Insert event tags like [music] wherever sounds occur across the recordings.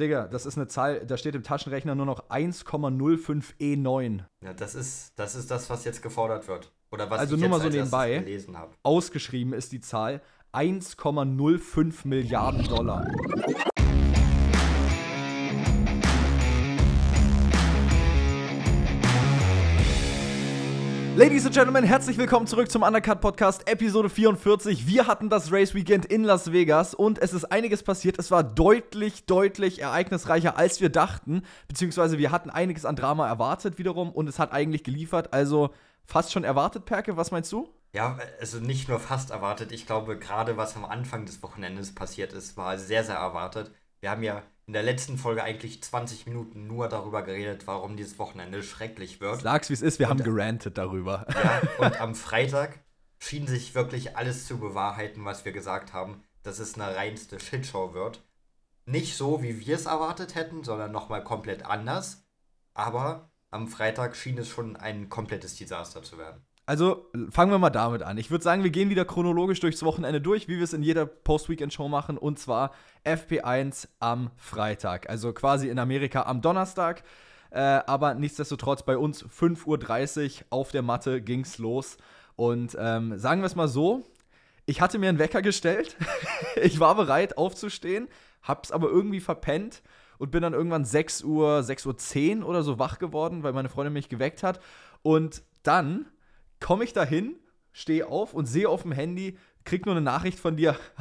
Digga, das ist eine Zahl, da steht im Taschenrechner nur noch 1,05 E9. Ja, das ist, das ist das, was jetzt gefordert wird. Oder was also ich nur jetzt mal so nebenbei. gelesen habe. Ausgeschrieben ist die Zahl 1,05 Milliarden Dollar. Ladies and Gentlemen, herzlich willkommen zurück zum Undercut Podcast, Episode 44. Wir hatten das Race Weekend in Las Vegas und es ist einiges passiert. Es war deutlich, deutlich ereignisreicher, als wir dachten. Beziehungsweise wir hatten einiges an Drama erwartet wiederum und es hat eigentlich geliefert. Also fast schon erwartet, Perke, was meinst du? Ja, also nicht nur fast erwartet. Ich glaube, gerade was am Anfang des Wochenendes passiert ist, war sehr, sehr erwartet. Wir haben ja in der letzten Folge eigentlich 20 Minuten nur darüber geredet, warum dieses Wochenende schrecklich wird. Sag's, wie es ist, wir haben gerantet darüber. [laughs] Ja, und am Freitag schien sich wirklich alles zu bewahrheiten, was wir gesagt haben, dass es eine reinste Shitshow wird. Nicht so, wie wir es erwartet hätten, sondern nochmal komplett anders. Aber am Freitag schien es schon ein komplettes Desaster zu werden. Also fangen wir mal damit an. Ich würde sagen, wir gehen wieder chronologisch durchs Wochenende durch, wie wir es in jeder Post-Weekend-Show machen. Und zwar FP1 am Freitag. Also quasi in Amerika am Donnerstag. Äh, aber nichtsdestotrotz bei uns 5.30 Uhr auf der Matte ging's los. Und ähm, sagen wir es mal so, ich hatte mir einen Wecker gestellt. [laughs] ich war bereit aufzustehen, hab's aber irgendwie verpennt und bin dann irgendwann 6 Uhr, 6.10 Uhr oder so wach geworden, weil meine Freundin mich geweckt hat. Und dann komme ich dahin, stehe auf und sehe auf dem Handy, krieg nur eine Nachricht von dir, [laughs]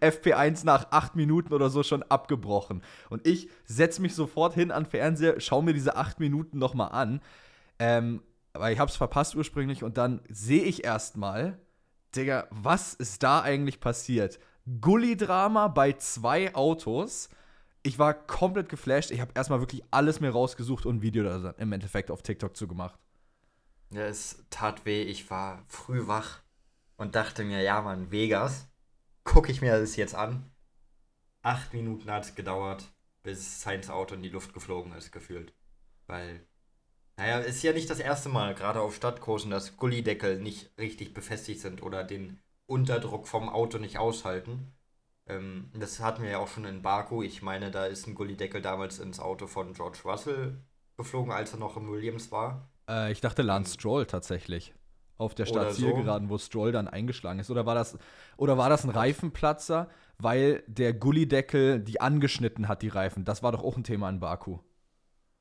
FP1 nach acht Minuten oder so schon abgebrochen. Und ich setze mich sofort hin an Fernseher, schaue mir diese acht Minuten nochmal an. Ähm, weil ich habe es verpasst ursprünglich und dann sehe ich erstmal, Digga, was ist da eigentlich passiert? Gully-Drama bei zwei Autos. Ich war komplett geflasht. Ich habe erstmal wirklich alles mir rausgesucht und ein Video da im Endeffekt auf TikTok zugemacht. Ja, es tat weh. Ich war früh wach und dachte mir, ja, Mann, Vegas. Gucke ich mir das jetzt an. Acht Minuten hat es gedauert, bis Sainz Auto in die Luft geflogen ist, gefühlt. Weil, naja, ist ja nicht das erste Mal, gerade auf Stadtkursen, dass Gullideckel nicht richtig befestigt sind oder den Unterdruck vom Auto nicht aushalten. Ähm, das hatten wir ja auch schon in Baku. Ich meine, da ist ein Gullideckel damals ins Auto von George Russell geflogen, als er noch im Williams war. Äh, ich dachte Lance Stroll tatsächlich. Auf der Startzielgeraden, wo Stroll dann eingeschlagen ist. Oder war das, oder war das ein Reifenplatzer, weil der Gullideckel die angeschnitten hat, die Reifen? Das war doch auch ein Thema in Baku.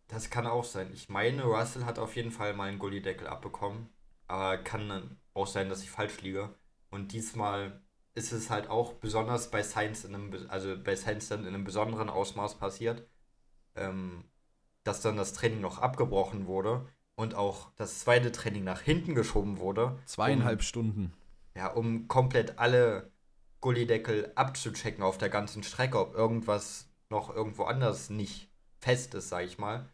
Das kann auch sein. Ich meine, Russell hat auf jeden Fall mal einen Gullideckel abbekommen. Aber kann auch sein, dass ich falsch liege. Und diesmal ist es halt auch besonders bei Science in einem, also bei Science dann in einem besonderen Ausmaß passiert, ähm, dass dann das Training noch abgebrochen wurde und auch das zweite Training nach hinten geschoben wurde. Zweieinhalb um, Stunden. Ja, um komplett alle Gullideckel abzuchecken auf der ganzen Strecke, ob irgendwas noch irgendwo anders nicht fest ist, sag ich mal.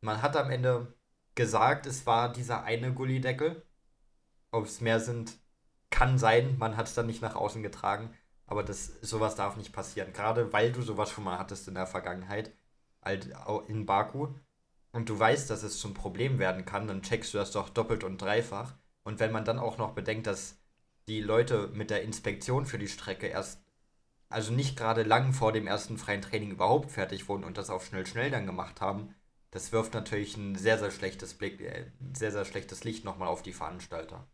Man hat am Ende gesagt, es war dieser eine Gullideckel. Ob es mehr sind, kann sein. Man hat es dann nicht nach außen getragen. Aber das, sowas darf nicht passieren. Gerade weil du sowas schon mal hattest in der Vergangenheit, halt in Baku. Und du weißt, dass es zum Problem werden kann, dann checkst du das doch doppelt und dreifach. Und wenn man dann auch noch bedenkt, dass die Leute mit der Inspektion für die Strecke erst, also nicht gerade lang vor dem ersten freien Training überhaupt fertig wurden und das auf schnell schnell dann gemacht haben, das wirft natürlich ein sehr, sehr schlechtes Blick, äh, sehr, sehr schlechtes Licht nochmal auf die Veranstalter.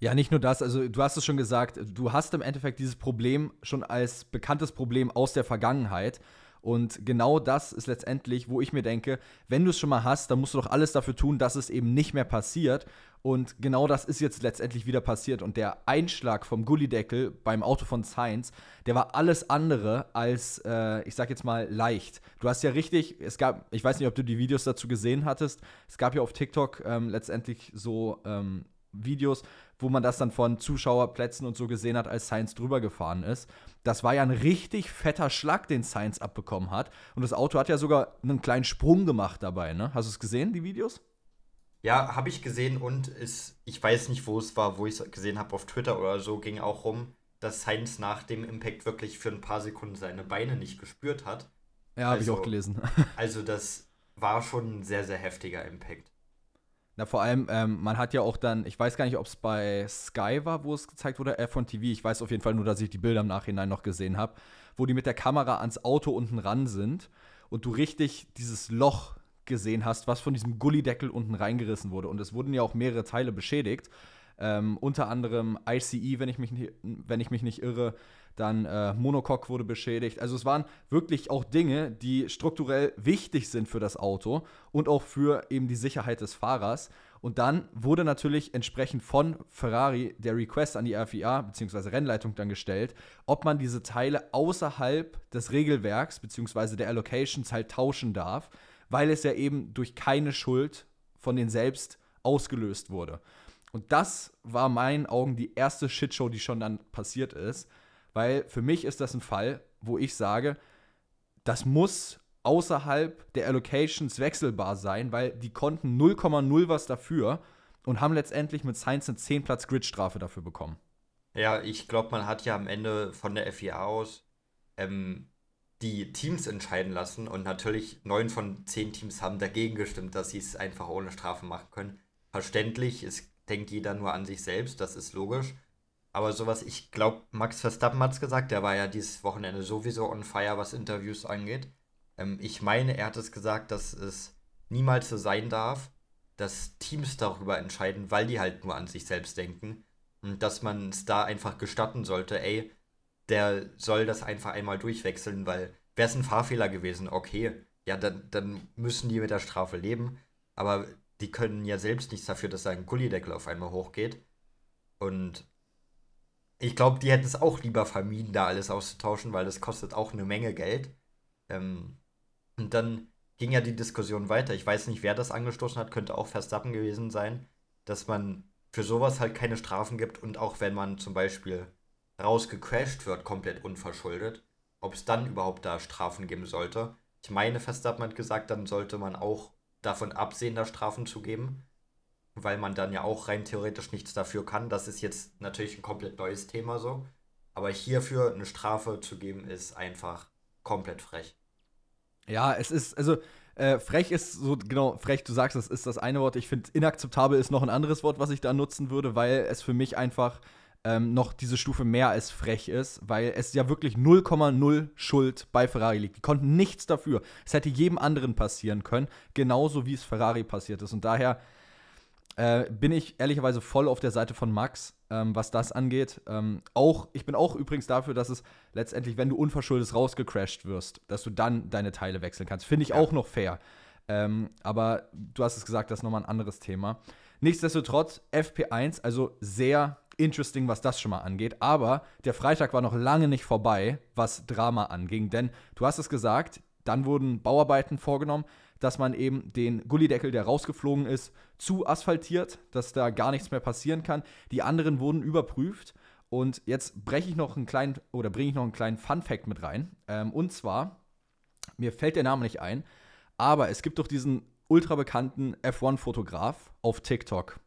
Ja, nicht nur das, also du hast es schon gesagt, du hast im Endeffekt dieses Problem schon als bekanntes Problem aus der Vergangenheit. Und genau das ist letztendlich, wo ich mir denke, wenn du es schon mal hast, dann musst du doch alles dafür tun, dass es eben nicht mehr passiert. Und genau das ist jetzt letztendlich wieder passiert. Und der Einschlag vom Gullideckel beim Auto von Sainz, der war alles andere als, äh, ich sag jetzt mal, leicht. Du hast ja richtig, es gab, ich weiß nicht, ob du die Videos dazu gesehen hattest, es gab ja auf TikTok ähm, letztendlich so ähm, Videos, wo man das dann von Zuschauerplätzen und so gesehen hat, als Sainz drüber gefahren ist. Das war ja ein richtig fetter Schlag, den Sainz abbekommen hat. Und das Auto hat ja sogar einen kleinen Sprung gemacht dabei, ne? Hast du es gesehen, die Videos? Ja, habe ich gesehen und es, ich weiß nicht, wo es war, wo ich es gesehen habe, auf Twitter oder so, ging auch rum, dass Sainz nach dem Impact wirklich für ein paar Sekunden seine Beine nicht gespürt hat. Ja, habe ich Also- auch gelesen. [laughs] Also das war schon ein sehr, sehr heftiger Impact. Na, vor allem, ähm, man hat ja auch dann, ich weiß gar nicht, ob es bei Sky war, wo es gezeigt wurde, F1 TV. Ich weiß auf jeden Fall nur, dass ich die Bilder im Nachhinein noch gesehen habe. wo die mit der Kamera ans Auto unten ran sind und du richtig dieses Loch gesehen hast, was von diesem Gullideckel unten reingerissen wurde. Und es wurden ja auch mehrere Teile beschädigt. Ähm, unter anderem ICE, wenn ich mich, wenn ich mich nicht irre. Dann äh, Monocoque wurde beschädigt. Also es waren wirklich auch Dinge, die strukturell wichtig sind für das Auto und auch für eben die Sicherheit des Fahrers. Und dann wurde natürlich entsprechend von Ferrari der Request an die FIA bzw. Rennleitung dann gestellt, ob man diese Teile außerhalb des Regelwerks bzw. der Allocations halt tauschen darf, weil es ja eben durch keine Schuld von den selbst ausgelöst wurde. Und das war in meinen Augen die erste Shitshow, die schon dann passiert ist, weil für mich ist das ein Fall, wo ich sage, das muss außerhalb der Allocations wechselbar sein, weil die konnten 0,0 was dafür und haben letztendlich mit Science eine 10 Platz Gridstrafe dafür bekommen. Ja, ich glaube, man hat ja am Ende von der FIA aus ähm, die Teams entscheiden lassen und natürlich neun von zehn Teams haben dagegen gestimmt, dass sie es einfach ohne Strafe machen können. Verständlich, es denkt jeder nur an sich selbst, das ist logisch. Aber sowas, ich glaube, Max Verstappen hat es gesagt, der war ja dieses Wochenende sowieso on fire, was Interviews angeht. Ähm, ich meine, er hat es gesagt, dass es niemals so sein darf, dass Teams darüber entscheiden, weil die halt nur an sich selbst denken. Und dass man es da einfach gestatten sollte, ey, der soll das einfach einmal durchwechseln, weil wäre es ein Fahrfehler gewesen, okay, ja, dann, dann müssen die mit der Strafe leben, aber die können ja selbst nichts dafür, dass sein Gullideckel auf einmal hochgeht. Und ich glaube, die hätten es auch lieber vermieden, da alles auszutauschen, weil das kostet auch eine Menge Geld. Ähm, und dann ging ja die Diskussion weiter. Ich weiß nicht, wer das angestoßen hat, könnte auch Verstappen gewesen sein, dass man für sowas halt keine Strafen gibt und auch wenn man zum Beispiel rausgecrashed wird, komplett unverschuldet, ob es dann überhaupt da Strafen geben sollte. Ich meine, Verstappen hat gesagt, dann sollte man auch davon absehen, da Strafen zu geben, weil man dann ja auch rein theoretisch nichts dafür kann. Das ist jetzt natürlich ein komplett neues Thema so. Aber hierfür eine Strafe zu geben, ist einfach komplett frech. Ja, es ist, also äh, frech ist so, genau, frech, du sagst, das ist das eine Wort. Ich finde, inakzeptabel ist noch ein anderes Wort, was ich da nutzen würde, weil es für mich einfach ähm, noch diese Stufe mehr als frech ist, weil es ja wirklich 0,0 Schuld bei Ferrari liegt. Die konnten nichts dafür. Es hätte jedem anderen passieren können, genauso wie es Ferrari passiert ist. Und daher äh, bin ich ehrlicherweise voll auf der Seite von Max, ähm, was das angeht. Ähm, auch, ich bin auch übrigens dafür, dass es letztendlich, wenn du unverschuldet rausgecrashed wirst, dass du dann deine Teile wechseln kannst. Finde ich ja. auch noch fair. Ähm, aber du hast es gesagt, das ist nochmal ein anderes Thema. Nichtsdestotrotz, FP1, also sehr interesting, was das schon mal angeht. Aber der Freitag war noch lange nicht vorbei, was Drama anging. Denn du hast es gesagt, dann wurden Bauarbeiten vorgenommen, dass man eben den Gullideckel, der rausgeflogen ist, zu asphaltiert, dass da gar nichts mehr passieren kann. Die anderen wurden überprüft. Und jetzt breche ich noch einen kleinen oder bringe ich noch einen kleinen Fun Fact mit rein. Ähm, und zwar, mir fällt der Name nicht ein, aber es gibt doch diesen ultra bekannten F1-Fotograf auf TikTok.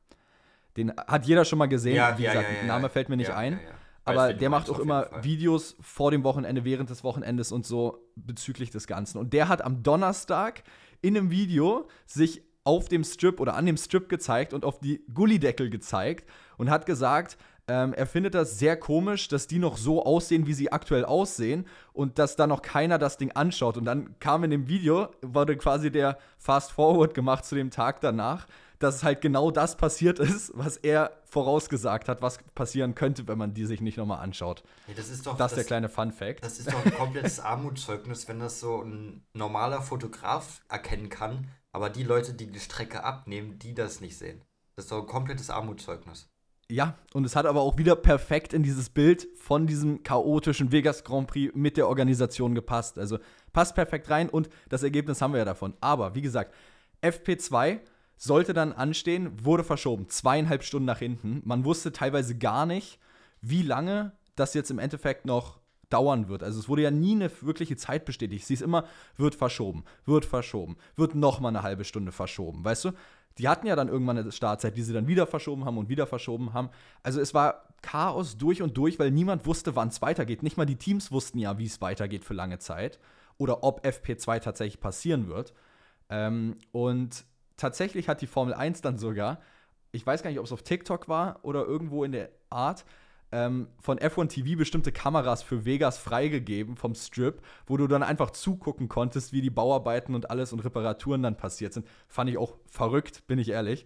Den hat jeder schon mal gesehen. Ja, Wie gesagt, ja, ja, Name fällt mir nicht ein. Aber der macht auch immer Videos vor dem Wochenende, während des Wochenendes und so bezüglich des Ganzen. Und der hat am Donnerstag in einem Video sich auf dem Strip oder an dem Strip gezeigt und auf die Gullideckel gezeigt und hat gesagt, ähm, er findet das sehr komisch, dass die noch so aussehen, wie sie aktuell aussehen und dass da noch keiner das Ding anschaut. Und dann kam in dem Video, wurde quasi der Fast Forward gemacht zu dem Tag danach dass halt genau das passiert ist, was er vorausgesagt hat, was passieren könnte, wenn man die sich nicht nochmal anschaut. Ja, das ist doch das, das der kleine Fun Fact. Das ist doch ein komplettes Armutszeugnis, wenn das so ein normaler Fotograf erkennen kann, aber die Leute, die die Strecke abnehmen, die das nicht sehen. Das ist doch ein komplettes Armutszeugnis. Ja, und es hat aber auch wieder perfekt in dieses Bild von diesem chaotischen Vegas Grand Prix mit der Organisation gepasst. Also passt perfekt rein und das Ergebnis haben wir ja davon. Aber wie gesagt, FP2 sollte dann anstehen, wurde verschoben. Zweieinhalb Stunden nach hinten. Man wusste teilweise gar nicht, wie lange das jetzt im Endeffekt noch dauern wird. Also es wurde ja nie eine wirkliche Zeit bestätigt. Sie ist immer, wird verschoben, wird verschoben, wird noch mal eine halbe Stunde verschoben. Weißt du? Die hatten ja dann irgendwann eine Startzeit, die sie dann wieder verschoben haben und wieder verschoben haben. Also es war Chaos durch und durch, weil niemand wusste, wann es weitergeht. Nicht mal die Teams wussten ja, wie es weitergeht für lange Zeit oder ob FP2 tatsächlich passieren wird. Ähm, und tatsächlich hat die Formel 1 dann sogar, ich weiß gar nicht, ob es auf TikTok war oder irgendwo in der Art, ähm, von F1 TV bestimmte Kameras für Vegas freigegeben vom Strip, wo du dann einfach zugucken konntest, wie die Bauarbeiten und alles und Reparaturen dann passiert sind. Fand ich auch verrückt, bin ich ehrlich.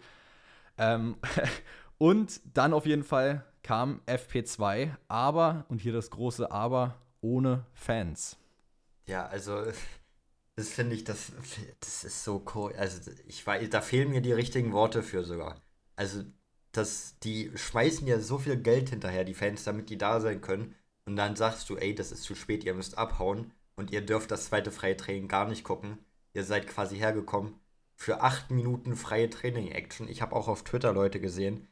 Ähm, [laughs] und dann auf jeden Fall kam FP2, aber, und hier das große Aber, ohne Fans. Ja, also [laughs] das finde ich, das, das ist so cool. Also ich weiß, da fehlen mir die richtigen Worte für sogar. Also das, die schmeißen ja so viel Geld hinterher, die Fans, damit die da sein können. Und dann sagst du, ey, das ist zu spät, ihr müsst abhauen und ihr dürft das zweite freie Training gar nicht gucken. Ihr seid quasi hergekommen für acht Minuten freie Training-Action. Ich habe auch auf Twitter Leute gesehen,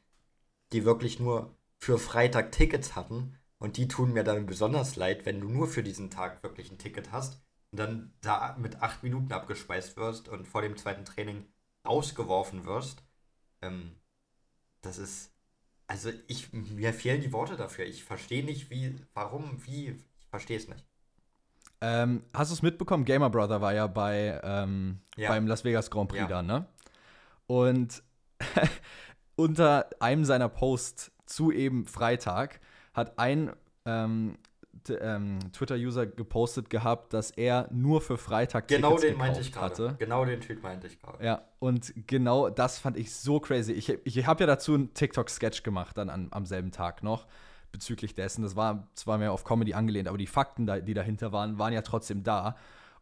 die wirklich nur für Freitag Tickets hatten. Und die tun mir dann besonders leid, wenn du nur für diesen Tag wirklich ein Ticket hast und dann da mit acht Minuten abgespeist wirst und vor dem zweiten Training rausgeworfen wirst. Ähm, das ist. Also ich, mir fehlen die Worte dafür. Ich verstehe nicht, wie, warum, wie, ich verstehe es nicht. Ähm, hast du es mitbekommen? Gamer Brother war ja, bei, ähm, ja. beim Las Vegas Grand Prix ja. da, ne? Und [laughs] unter einem seiner Posts zu eben Freitag hat ein ähm, ähm, Twitter-User gepostet gehabt, dass er nur für Freitag genau Tickets den meinte ich gerade. Genau den Tweet meinte ich gerade. Ja, und genau das fand ich so crazy. Ich, ich habe ja dazu einen TikTok-Sketch gemacht dann an, am selben Tag noch bezüglich dessen. Das war zwar mehr auf Comedy angelehnt, aber die Fakten, die dahinter waren, waren ja trotzdem da.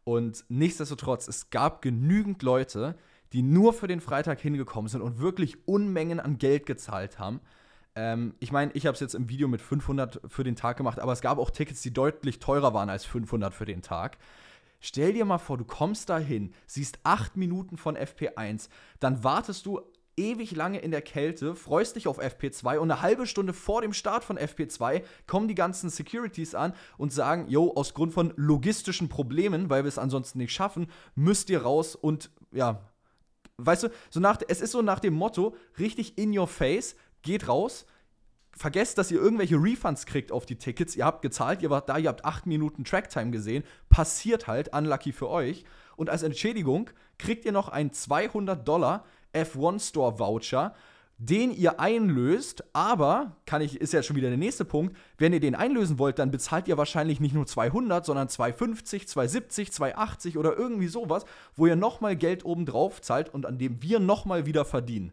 Und nichtsdestotrotz, es gab genügend Leute, die nur für den Freitag hingekommen sind und wirklich Unmengen an Geld gezahlt haben. Ähm, ich meine, ich habe es jetzt im Video mit 500 für den Tag gemacht, aber es gab auch Tickets, die deutlich teurer waren als 500 für den Tag. Stell dir mal vor, du kommst dahin, siehst 8 Minuten von FP1, dann wartest du ewig lange in der Kälte, freust dich auf FP2 und eine halbe Stunde vor dem Start von FP2 kommen die ganzen Securities an und sagen, yo, aus Grund von logistischen Problemen, weil wir es ansonsten nicht schaffen, müsst ihr raus und ja, weißt du, so nach, es ist so nach dem Motto, richtig in your face, geht raus, vergesst, dass ihr irgendwelche Refunds kriegt auf die Tickets. Ihr habt gezahlt, ihr wart da, ihr habt acht Minuten Tracktime gesehen. Passiert halt, unlucky für euch. Und als Entschädigung kriegt ihr noch einen 200 Dollar F1 Store Voucher, den ihr einlöst. Aber, kann ich, ist ja schon wieder der nächste Punkt, wenn ihr den einlösen wollt, dann bezahlt ihr wahrscheinlich nicht nur 200, sondern 250, 270, 280 oder irgendwie sowas, wo ihr nochmal Geld oben drauf zahlt und an dem wir nochmal wieder verdienen.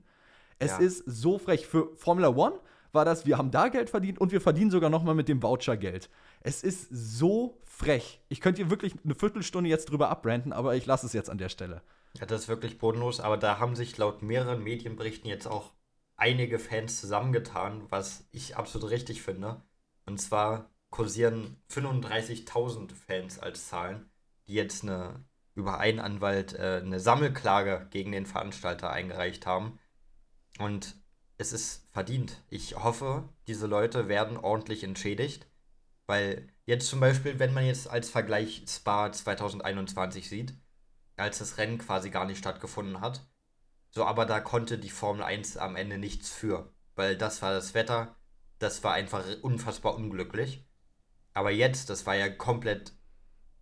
Es ja. ist so frech. Für Formula One war das, wir haben da Geld verdient und wir verdienen sogar noch mal mit dem Voucher Geld. Es ist so frech. Ich könnte hier wirklich eine Viertelstunde jetzt drüber abbranden, aber ich lasse es jetzt an der Stelle. Ja, das ist wirklich bodenlos, aber da haben sich laut mehreren Medienberichten jetzt auch einige Fans zusammengetan, was ich absolut richtig finde. Und zwar kursieren 35.000 Fans als Zahlen, die jetzt eine, über einen Anwalt äh, eine Sammelklage gegen den Veranstalter eingereicht haben und es ist verdient. Ich hoffe, diese Leute werden ordentlich entschädigt. Weil jetzt zum Beispiel, wenn man jetzt als Vergleich Spa 2021 sieht, als das Rennen quasi gar nicht stattgefunden hat, so aber da konnte die Formel 1 am Ende nichts für. Weil das war das Wetter, das war einfach unfassbar unglücklich. Aber jetzt, das war ja komplett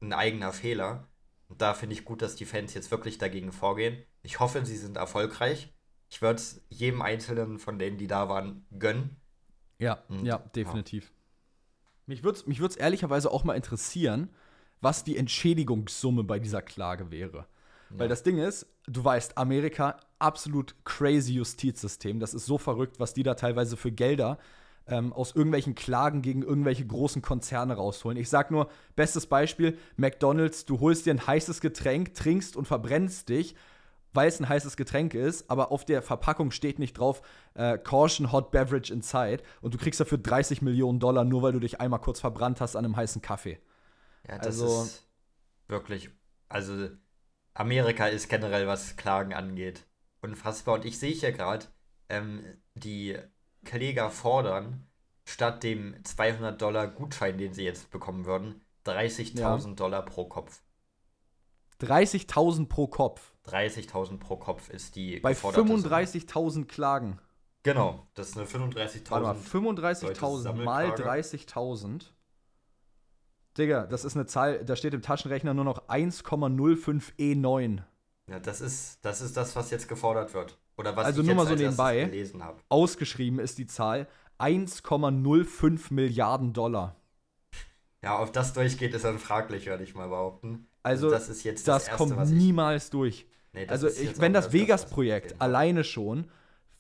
ein eigener Fehler. Und da finde ich gut, dass die Fans jetzt wirklich dagegen vorgehen. Ich hoffe, sie sind erfolgreich. Ich würde es jedem Einzelnen von denen, die da waren, gönnen. Ja, Und, ja, definitiv. Ja. Mich würde es mich ehrlicherweise auch mal interessieren, was die Entschädigungssumme bei dieser Klage wäre. Ja. Weil das Ding ist, du weißt, Amerika, absolut crazy Justizsystem. Das ist so verrückt, was die da teilweise für Gelder ähm, aus irgendwelchen Klagen gegen irgendwelche großen Konzerne rausholen. Ich sag nur, bestes Beispiel, McDonalds, du holst dir ein heißes Getränk, trinkst und verbrennst dich weil es ein heißes Getränk ist, aber auf der Verpackung steht nicht drauf äh, Caution Hot Beverage Inside und du kriegst dafür 30 Millionen Dollar, nur weil du dich einmal kurz verbrannt hast an einem heißen Kaffee. Ja, das also, ist wirklich, also Amerika ist generell, was Klagen angeht, unfassbar. Und ich sehe hier gerade, ähm, die Kläger fordern, statt dem 200 Dollar Gutschein, den sie jetzt bekommen würden, 30.000 ja. Dollar pro Kopf. 30.000 pro Kopf. 30.000 pro Kopf ist die Bei 35.000 Klagen. Genau, das ist eine 35.000. Warte mal, 35.000 mal 30.000. Digga, das ist eine Zahl, da steht im Taschenrechner nur noch 1,05 E9. Ja, das ist, das ist das, was jetzt gefordert wird. Oder was also ich nur mal so nebenbei, ausgeschrieben ist die Zahl 1,05 Milliarden Dollar. Ja, ob das durchgeht, ist dann fraglich, würde ich mal behaupten. Also, das ist jetzt das, das Erste, kommt niemals durch. Nee, also, ich, wenn das Vegas-Projekt alleine schon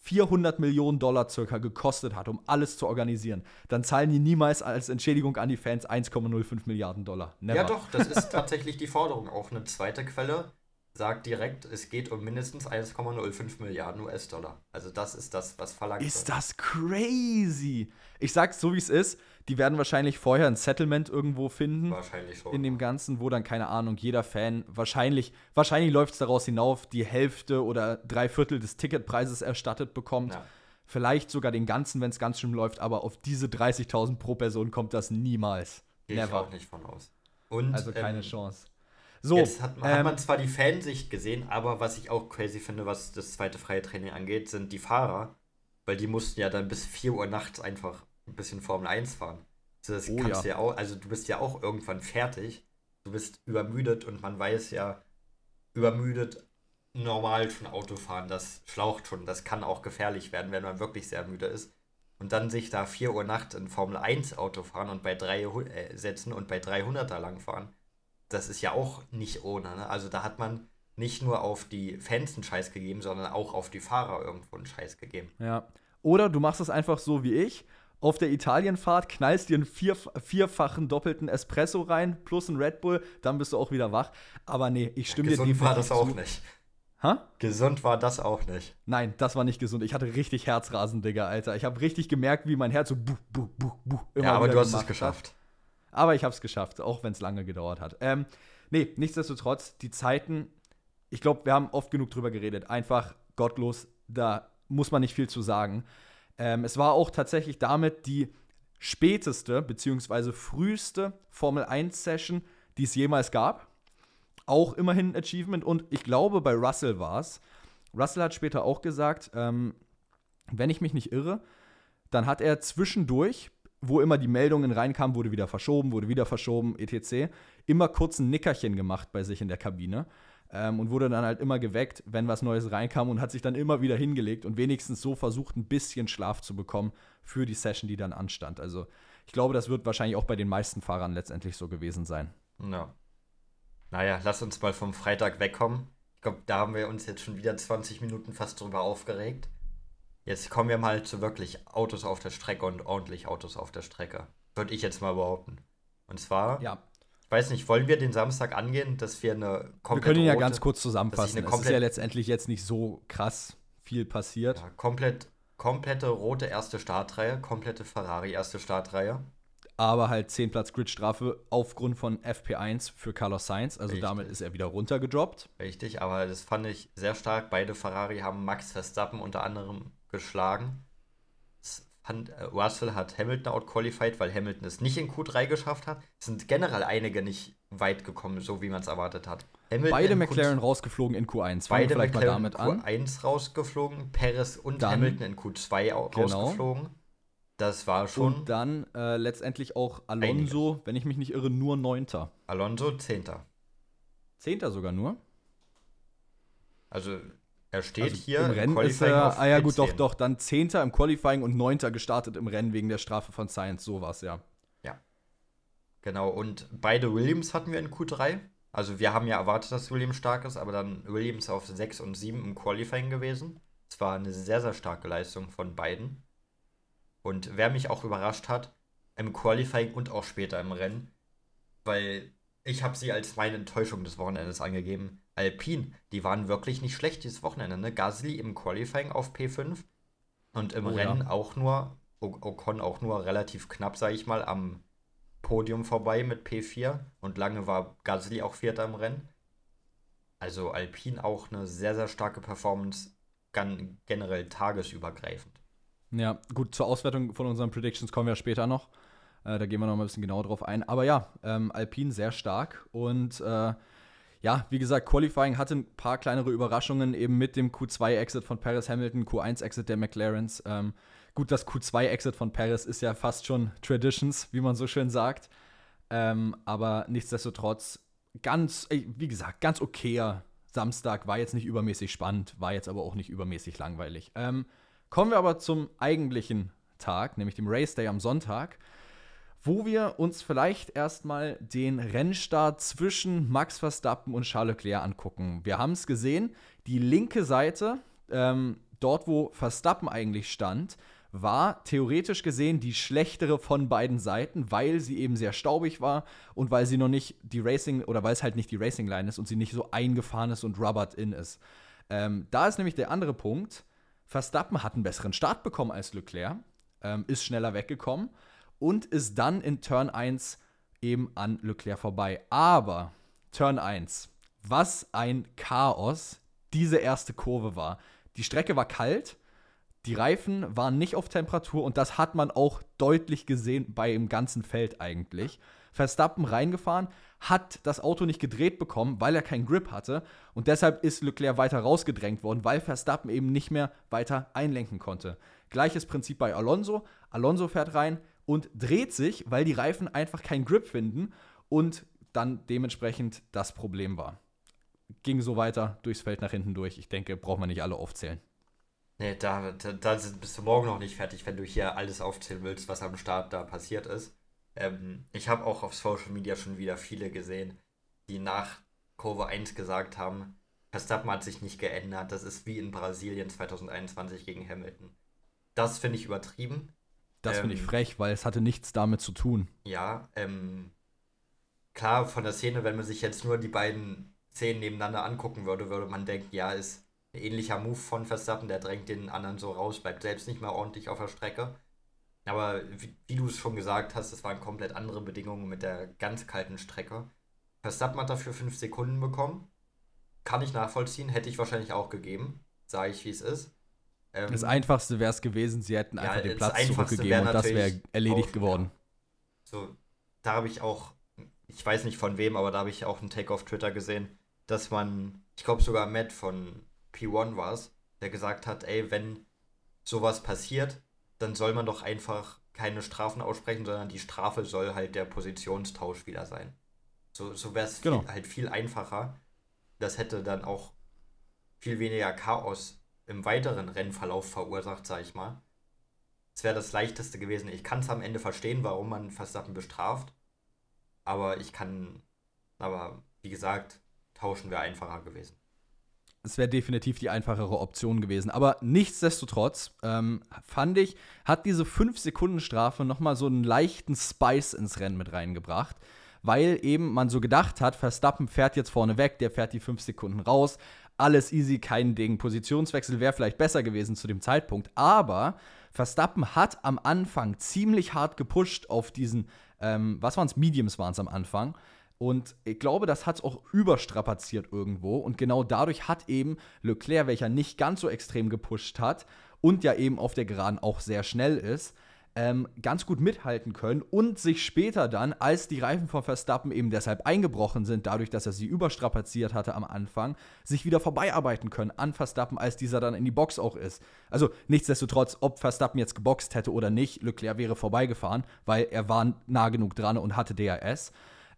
400 Millionen Dollar circa gekostet hat, um alles zu organisieren, dann zahlen die niemals als Entschädigung an die Fans 1,05 Milliarden Dollar. Never. Ja, doch, das ist tatsächlich die Forderung. Auch eine zweite Quelle sagt direkt, es geht um mindestens 1,05 Milliarden US-Dollar. Also das ist das, was verlangt ist wird. Ist das crazy? Ich sag's so, wie es ist. Die werden wahrscheinlich vorher ein Settlement irgendwo finden. Wahrscheinlich schon. In dem Ganzen, wo dann, keine Ahnung, jeder Fan wahrscheinlich, wahrscheinlich läuft es daraus hinauf, die Hälfte oder drei Viertel des Ticketpreises erstattet bekommt. Ja. Vielleicht sogar den ganzen, wenn es ganz schlimm läuft, aber auf diese 30.000 pro Person kommt das niemals. Gehe ich auch nicht von aus. Und, also keine ähm, Chance. So, Jetzt hat, ähm, hat man zwar die Fansicht gesehen, aber was ich auch crazy finde, was das zweite freie Training angeht, sind die Fahrer. Weil die mussten ja dann bis 4 Uhr nachts einfach ein bisschen Formel 1 fahren. Also das oh, kannst ja. ja auch, also du bist ja auch irgendwann fertig. Du bist übermüdet und man weiß ja, übermüdet normal schon Auto fahren, das schlaucht schon, das kann auch gefährlich werden, wenn man wirklich sehr müde ist. Und dann sich da 4 Uhr nachts in Formel 1 Auto fahren und bei 3 äh, setzen und bei 300er lang fahren das ist ja auch nicht ohne. Ne? Also da hat man nicht nur auf die Fans einen Scheiß gegeben, sondern auch auf die Fahrer irgendwo einen Scheiß gegeben. Ja. Oder du machst es einfach so wie ich. Auf der Italienfahrt knallst dir einen vier, vierfachen doppelten Espresso rein plus ein Red Bull, dann bist du auch wieder wach. Aber nee, ich stimme ja, dir definitiv war das auch zu. nicht. Ha? Gesund war das auch nicht. Nein, das war nicht gesund. Ich hatte richtig Herzrasen, Digga, Alter. Ich habe richtig gemerkt, wie mein Herz so buh, buh, buh, buh immer Ja, aber du hast es geschafft. Hat. Aber ich habe es geschafft, auch wenn es lange gedauert hat. Ähm, nee, nichtsdestotrotz, die Zeiten, ich glaube, wir haben oft genug drüber geredet. Einfach gottlos, da muss man nicht viel zu sagen. Ähm, es war auch tatsächlich damit die späteste bzw. früheste Formel 1-Session, die es jemals gab. Auch immerhin ein Achievement. Und ich glaube, bei Russell war es. Russell hat später auch gesagt, ähm, wenn ich mich nicht irre, dann hat er zwischendurch wo immer die Meldungen reinkamen, wurde wieder verschoben, wurde wieder verschoben, etc. Immer kurz ein Nickerchen gemacht bei sich in der Kabine ähm, und wurde dann halt immer geweckt, wenn was Neues reinkam und hat sich dann immer wieder hingelegt und wenigstens so versucht, ein bisschen Schlaf zu bekommen für die Session, die dann anstand. Also ich glaube, das wird wahrscheinlich auch bei den meisten Fahrern letztendlich so gewesen sein. Ja. Naja, lass uns mal vom Freitag wegkommen. Ich glaube, da haben wir uns jetzt schon wieder 20 Minuten fast drüber aufgeregt. Jetzt kommen wir mal zu wirklich Autos auf der Strecke und ordentlich Autos auf der Strecke. Würde ich jetzt mal behaupten. Und zwar, ja. Ich weiß nicht, wollen wir den Samstag angehen, dass wir eine komplette. Wir können ihn ja ganz kurz zusammenfassen. Es ist ja letztendlich jetzt nicht so krass viel passiert. Ja, komplett, komplette rote erste Startreihe, komplette Ferrari erste Startreihe. Aber halt 10 Platz Gridstrafe aufgrund von FP1 für Carlos Sainz. Also Richtig. damit ist er wieder runtergedroppt. Richtig, aber das fand ich sehr stark. Beide Ferrari haben Max Verstappen unter anderem geschlagen. Äh, Russell hat Hamilton outqualified, weil Hamilton es nicht in Q3 geschafft hat. Es sind generell einige nicht weit gekommen, so wie man es erwartet hat. Hamilton Beide McLaren rausgeflogen in Q1. Fangen Beide vielleicht McLaren mal damit in Q1 an. rausgeflogen, Perez und dann, Hamilton in Q2 genau. rausgeflogen. Das war schon. Und dann äh, letztendlich auch Alonso, einiges. wenn ich mich nicht irre, nur Neunter. Alonso Zehnter. Zehnter sogar nur? Also er steht also hier im Rennen im ist er, ah ja gut, doch, doch, dann Zehnter im Qualifying und Neunter gestartet im Rennen wegen der Strafe von Science, so war es ja. Ja. Genau, und beide Williams hatten wir in Q3. Also wir haben ja erwartet, dass Williams stark ist, aber dann Williams auf 6 und 7 im Qualifying gewesen. Es war eine sehr, sehr starke Leistung von beiden. Und wer mich auch überrascht hat, im Qualifying und auch später im Rennen, weil ich habe sie als meine Enttäuschung des Wochenendes angegeben. Alpine, die waren wirklich nicht schlecht dieses Wochenende. Ne? Gasly im Qualifying auf P5 und im oh, Rennen ja. auch nur, Ocon auch nur relativ knapp, sage ich mal, am Podium vorbei mit P4 und lange war Gasly auch Vierter im Rennen. Also Alpine auch eine sehr, sehr starke Performance, generell tagesübergreifend. Ja, gut, zur Auswertung von unseren Predictions kommen wir später noch. Äh, da gehen wir noch mal ein bisschen genauer drauf ein. Aber ja, ähm, Alpine sehr stark und äh, ja, wie gesagt, Qualifying hatte ein paar kleinere Überraschungen, eben mit dem Q2-Exit von Paris Hamilton, Q1-Exit der McLarens. Ähm, gut, das Q2-Exit von Paris ist ja fast schon Traditions, wie man so schön sagt. Ähm, aber nichtsdestotrotz, ganz, wie gesagt, ganz okayer Samstag. War jetzt nicht übermäßig spannend, war jetzt aber auch nicht übermäßig langweilig. Ähm, kommen wir aber zum eigentlichen Tag, nämlich dem Race Day am Sonntag, wo wir uns vielleicht erstmal den Rennstart zwischen Max Verstappen und Charles Leclerc angucken. Wir haben es gesehen, die linke Seite, ähm, dort wo Verstappen eigentlich stand, war theoretisch gesehen die schlechtere von beiden Seiten, weil sie eben sehr staubig war und weil sie noch nicht die Racing oder weil es halt nicht die Racing Line ist und sie nicht so eingefahren ist und rubbered in ist. Ähm, da ist nämlich der andere Punkt. Verstappen hat einen besseren Start bekommen als Leclerc, ähm, ist schneller weggekommen und ist dann in Turn 1 eben an Leclerc vorbei. Aber Turn 1, was ein Chaos diese erste Kurve war. Die Strecke war kalt, die Reifen waren nicht auf Temperatur und das hat man auch deutlich gesehen bei dem ganzen Feld eigentlich. Verstappen reingefahren, hat das Auto nicht gedreht bekommen, weil er keinen Grip hatte. Und deshalb ist Leclerc weiter rausgedrängt worden, weil Verstappen eben nicht mehr weiter einlenken konnte. Gleiches Prinzip bei Alonso. Alonso fährt rein und dreht sich, weil die Reifen einfach keinen Grip finden und dann dementsprechend das Problem war. Ging so weiter durchs Feld nach hinten durch. Ich denke, braucht man nicht alle aufzählen. Nee, da, da, da bist du morgen noch nicht fertig, wenn du hier alles aufzählen willst, was am Start da passiert ist. Ähm, ich habe auch auf Social Media schon wieder viele gesehen, die nach Kurve 1 gesagt haben, Verstappen hat sich nicht geändert, das ist wie in Brasilien 2021 gegen Hamilton. Das finde ich übertrieben. Das ähm, finde ich frech, weil es hatte nichts damit zu tun. Ja, ähm, klar, von der Szene, wenn man sich jetzt nur die beiden Szenen nebeneinander angucken würde, würde man denken, ja, ist ein ähnlicher Move von Verstappen, der drängt den anderen so raus, bleibt selbst nicht mehr ordentlich auf der Strecke. Aber wie, wie du es schon gesagt hast, es waren komplett andere Bedingungen mit der ganz kalten Strecke. Verstappen hat dafür 5 Sekunden bekommen. Kann ich nachvollziehen, hätte ich wahrscheinlich auch gegeben. Sage ich, wie es ist. Ähm, das Einfachste wäre es gewesen, sie hätten einfach ja, den Platz zurückgegeben und das wäre erledigt auch, geworden. So, da habe ich auch, ich weiß nicht von wem, aber da habe ich auch einen Take auf Twitter gesehen, dass man, ich glaube sogar Matt von P1 war es, der gesagt hat, ey, wenn sowas passiert, dann soll man doch einfach keine Strafen aussprechen, sondern die Strafe soll halt der Positionstausch wieder sein. So, so wäre es genau. halt viel einfacher. Das hätte dann auch viel weniger Chaos im weiteren Rennverlauf verursacht, sag ich mal. Es wäre das leichteste gewesen. Ich kann es am Ende verstehen, warum man Verstappen bestraft. Aber ich kann, aber wie gesagt, tauschen wäre einfacher gewesen es wäre definitiv die einfachere Option gewesen. Aber nichtsdestotrotz ähm, fand ich, hat diese 5-Sekunden-Strafe nochmal so einen leichten Spice ins Rennen mit reingebracht. Weil eben man so gedacht hat, Verstappen fährt jetzt vorne weg, der fährt die 5 Sekunden raus. Alles easy, kein Ding. Positionswechsel wäre vielleicht besser gewesen zu dem Zeitpunkt. Aber Verstappen hat am Anfang ziemlich hart gepusht auf diesen, ähm, was waren es, Mediums waren es am Anfang und ich glaube, das hat es auch überstrapaziert irgendwo. Und genau dadurch hat eben Leclerc, welcher nicht ganz so extrem gepusht hat und ja eben auf der Geraden auch sehr schnell ist, ähm, ganz gut mithalten können und sich später dann, als die Reifen von Verstappen eben deshalb eingebrochen sind, dadurch, dass er sie überstrapaziert hatte am Anfang, sich wieder vorbeiarbeiten können an Verstappen, als dieser dann in die Box auch ist. Also nichtsdestotrotz, ob Verstappen jetzt geboxt hätte oder nicht, Leclerc wäre vorbeigefahren, weil er war nah genug dran und hatte DRS.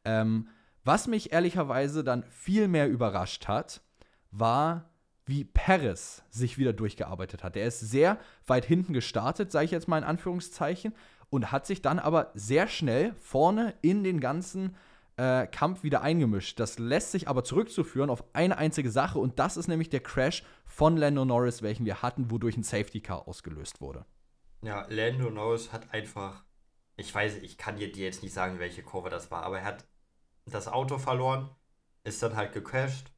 Ähm, was mich ehrlicherweise dann viel mehr überrascht hat, war, wie Paris sich wieder durchgearbeitet hat. Er ist sehr weit hinten gestartet, sage ich jetzt mal in Anführungszeichen, und hat sich dann aber sehr schnell vorne in den ganzen äh, Kampf wieder eingemischt. Das lässt sich aber zurückzuführen auf eine einzige Sache und das ist nämlich der Crash von Lando Norris, welchen wir hatten, wodurch ein Safety Car ausgelöst wurde. Ja, Lando Norris hat einfach, ich weiß, ich kann dir jetzt nicht sagen, welche Kurve das war, aber er hat das Auto verloren, ist dann halt gecrashed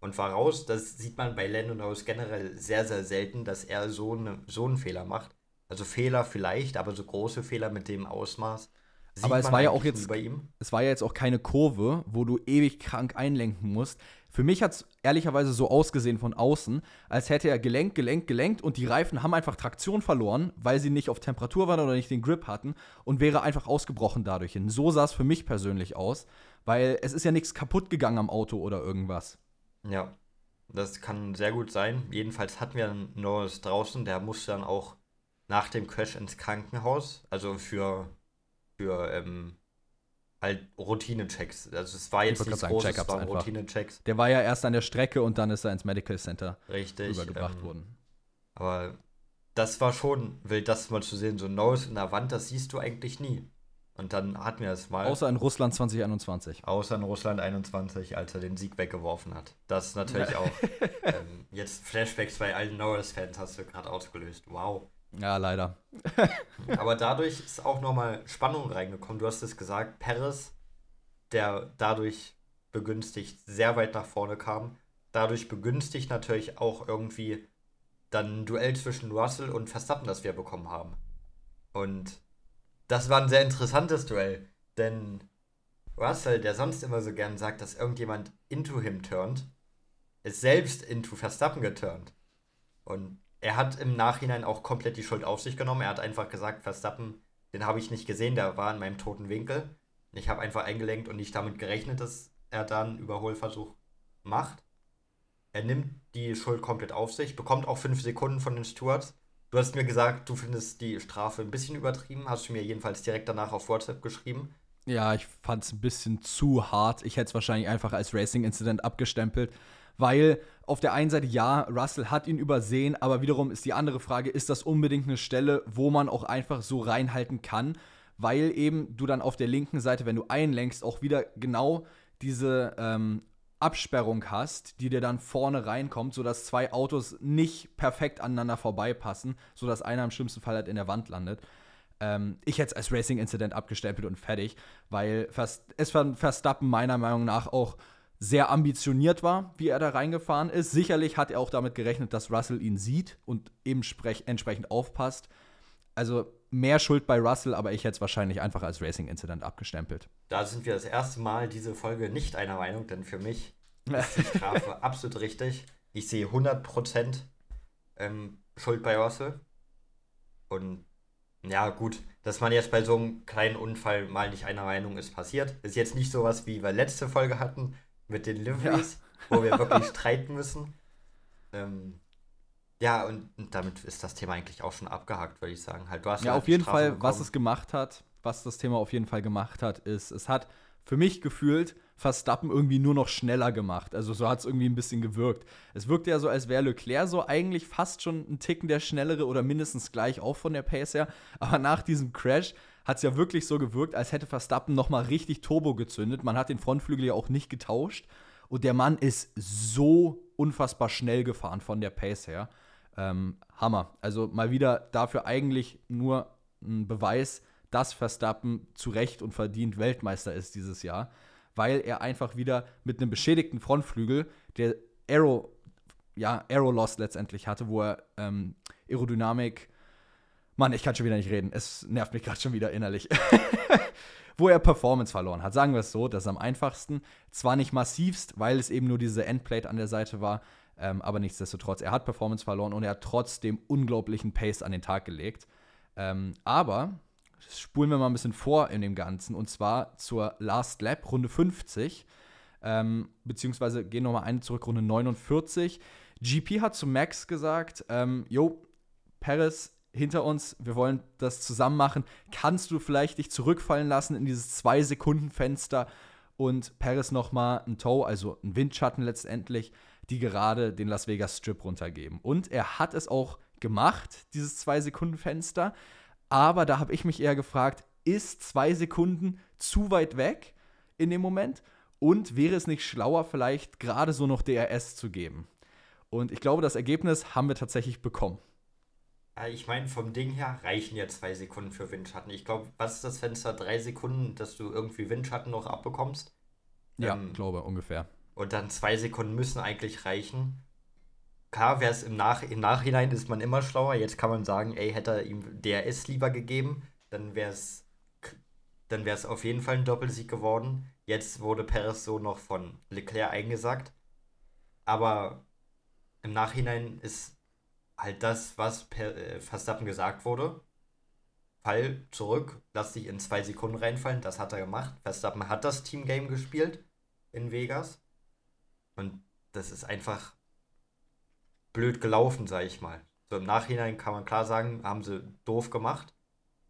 und war raus. Das sieht man bei Norris generell sehr, sehr selten, dass er so, eine, so einen Fehler macht. Also Fehler vielleicht, aber so große Fehler mit dem Ausmaß. aber es war ja auch jetzt, es war ja jetzt auch keine Kurve, wo du ewig krank einlenken musst. Für mich hat es ehrlicherweise so ausgesehen von außen, als hätte er gelenkt, gelenkt, gelenkt und die Reifen haben einfach Traktion verloren, weil sie nicht auf Temperatur waren oder nicht den Grip hatten und wäre einfach ausgebrochen dadurch hin. So sah es für mich persönlich aus, weil es ist ja nichts kaputt gegangen am Auto oder irgendwas. Ja, das kann sehr gut sein. Jedenfalls hatten wir einen Norris draußen, der musste dann auch nach dem Crash ins Krankenhaus, also für, für ähm, halt Routine-Checks. Also es war jetzt nichts Großes, es waren Routine-Checks. Der war ja erst an der Strecke und dann ist er ins Medical Center Richtig, übergebracht ähm, worden. Aber das war schon wild, das mal zu sehen. So Norris in der Wand, das siehst du eigentlich nie. Und dann hatten wir es mal. Außer in Russland 2021. Außer in Russland 21, als er den Sieg weggeworfen hat. Das ist natürlich auch. [laughs] Ähm, jetzt Flashbacks bei allen Norris-Fans hast du gerade ausgelöst. Wow. Ja, leider. [laughs] Aber dadurch ist auch nochmal Spannung reingekommen. Du hast es gesagt, Perez, der dadurch begünstigt sehr weit nach vorne kam. Dadurch begünstigt natürlich auch irgendwie dann ein Duell zwischen Russell und Verstappen, das wir bekommen haben. Und das war ein sehr interessantes Duell, denn Russell, der sonst immer so gern sagt, dass irgendjemand into him turnt, ist selbst into Verstappen geturnt. Und er hat im Nachhinein auch komplett die Schuld auf sich genommen. Er hat einfach gesagt, Verstappen, den habe ich nicht gesehen, der war in meinem toten Winkel. Ich habe einfach eingelenkt und nicht damit gerechnet, dass er dann einen Überholversuch macht. Er nimmt die Schuld komplett auf sich, bekommt auch fünf Sekunden von den Stewards Du hast mir gesagt, du findest die Strafe ein bisschen übertrieben. Hast du mir jedenfalls direkt danach auf WhatsApp geschrieben. Ja, ich fand es ein bisschen zu hart. Ich hätte es wahrscheinlich einfach als Racing-Incident abgestempelt, weil auf der einen Seite ja, Russell hat ihn übersehen, aber wiederum ist die andere Frage, ist das unbedingt eine Stelle, wo man auch einfach so reinhalten kann, weil eben du dann auf der linken Seite, wenn du einlenkst, auch wieder genau diese ähm, Absperrung hast, die dir dann vorne reinkommt, sodass zwei Autos nicht perfekt aneinander vorbeipassen, sodass einer im schlimmsten Fall halt in der Wand landet. Ähm, ich hätte es als Racing-Incident abgestempelt und fertig, weil es Verstappen meiner Meinung nach auch sehr ambitioniert war, wie er da reingefahren ist. Sicherlich hat er auch damit gerechnet, dass Russell ihn sieht und eben entsprechend aufpasst. Also mehr Schuld bei Russell, aber ich hätte es wahrscheinlich einfach als Racing-Incident abgestempelt. Da sind wir das erste Mal diese Folge nicht einer Meinung, denn für mich ist die Strafe [laughs] absolut richtig. Ich sehe 100% ähm, Schuld bei Russell. Und ja, gut, dass man jetzt bei so einem kleinen Unfall mal nicht einer Meinung ist, passiert. Ist jetzt nicht sowas, wie wir letzte Folge hatten mit den Liveries, ja. wo wir wirklich streiten müssen. Ähm, ja, und, und, damit ist das Thema eigentlich auch schon abgehakt, würde ich sagen. Halt, du hast ja, auf jeden Fall, bekommen. was es gemacht hat, was das Thema auf jeden Fall gemacht hat, ist, es hat für mich gefühlt Verstappen irgendwie nur noch schneller gemacht. Also so hat es irgendwie ein bisschen gewirkt. Es wirkte ja so, als wäre Leclerc so eigentlich fast schon ein Ticken der schnellere oder mindestens gleich auch von der Pace her. Aber nach diesem Crash hat es ja wirklich so gewirkt, als hätte Verstappen noch mal richtig Turbo gezündet. Man hat den Frontflügel ja auch nicht getauscht. Und der Mann ist so unfassbar schnell gefahren von der Pace her. Ähm, Hammer. Also mal wieder dafür eigentlich nur ein Beweis, dass Verstappen zu Recht und verdient Weltmeister ist dieses Jahr, weil er einfach wieder mit einem beschädigten Frontflügel, der Aero, ja, Aero Loss letztendlich hatte, wo er ähm, Aerodynamik, Mann, ich kann schon wieder nicht reden, es nervt mich gerade schon wieder innerlich. [laughs] wo er Performance verloren hat. Sagen wir es so, das ist am einfachsten. Zwar nicht massivst, weil es eben nur diese Endplate an der Seite war, ähm, aber nichtsdestotrotz, er hat Performance verloren und er hat trotzdem unglaublichen Pace an den Tag gelegt. Ähm, aber spulen wir mal ein bisschen vor in dem Ganzen und zwar zur Last Lap, Runde 50. Ähm, beziehungsweise gehen nochmal eine zurück, Runde 49. GP hat zu Max gesagt: ähm, Jo, Paris hinter uns, wir wollen das zusammen machen. Kannst du vielleicht dich zurückfallen lassen in dieses 2-Sekunden-Fenster und Paris nochmal ein Tow, also ein Windschatten letztendlich, die gerade den Las Vegas Strip runtergeben. Und er hat es auch gemacht, dieses zwei Sekunden Fenster. Aber da habe ich mich eher gefragt, ist zwei Sekunden zu weit weg in dem Moment? Und wäre es nicht schlauer, vielleicht gerade so noch DRS zu geben? Und ich glaube, das Ergebnis haben wir tatsächlich bekommen. Ich meine, vom Ding her reichen ja zwei Sekunden für Windschatten. Ich glaube, was ist das Fenster? Drei Sekunden, dass du irgendwie Windschatten noch abbekommst? Ja, ähm, glaube ungefähr. Und dann zwei Sekunden müssen eigentlich reichen. Klar, wäre es im, Nach im Nachhinein ist man immer schlauer. Jetzt kann man sagen, ey, hätte er ihm DRS lieber gegeben, dann wäre es dann wäre es auf jeden Fall ein Doppelsieg geworden. Jetzt wurde Perez so noch von Leclerc eingesagt. Aber im Nachhinein ist halt das, was per, äh, Verstappen gesagt wurde. Fall zurück, lass dich in zwei Sekunden reinfallen. Das hat er gemacht. Verstappen hat das Teamgame gespielt in Vegas. Und das ist einfach blöd gelaufen, sag ich mal. So im Nachhinein kann man klar sagen, haben sie doof gemacht.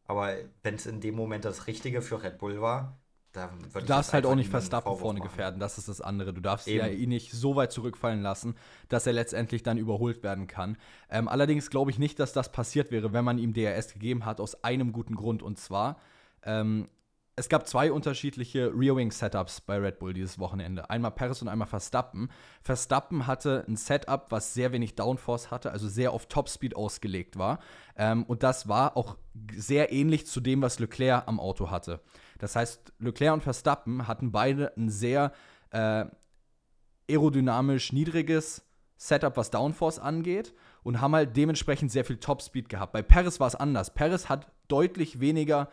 Aber wenn es in dem Moment das Richtige für Red Bull war, du darfst halt auch nicht Verstappen vorne machen. gefährden, das ist das andere. Du darfst Eben. ja ihn nicht so weit zurückfallen lassen, dass er letztendlich dann überholt werden kann. Ähm, allerdings glaube ich nicht, dass das passiert wäre, wenn man ihm DRS gegeben hat, aus einem guten Grund. Und zwar, ähm, es gab zwei unterschiedliche Rear-Wing-Setups bei Red Bull dieses Wochenende. Einmal Paris und einmal Verstappen. Verstappen hatte ein Setup, was sehr wenig Downforce hatte, also sehr auf Topspeed ausgelegt war. Ähm, und das war auch sehr ähnlich zu dem, was Leclerc am Auto hatte. Das heißt, Leclerc und Verstappen hatten beide ein sehr äh, aerodynamisch niedriges Setup, was Downforce angeht, und haben halt dementsprechend sehr viel Topspeed gehabt. Bei Paris war es anders. Paris hat deutlich weniger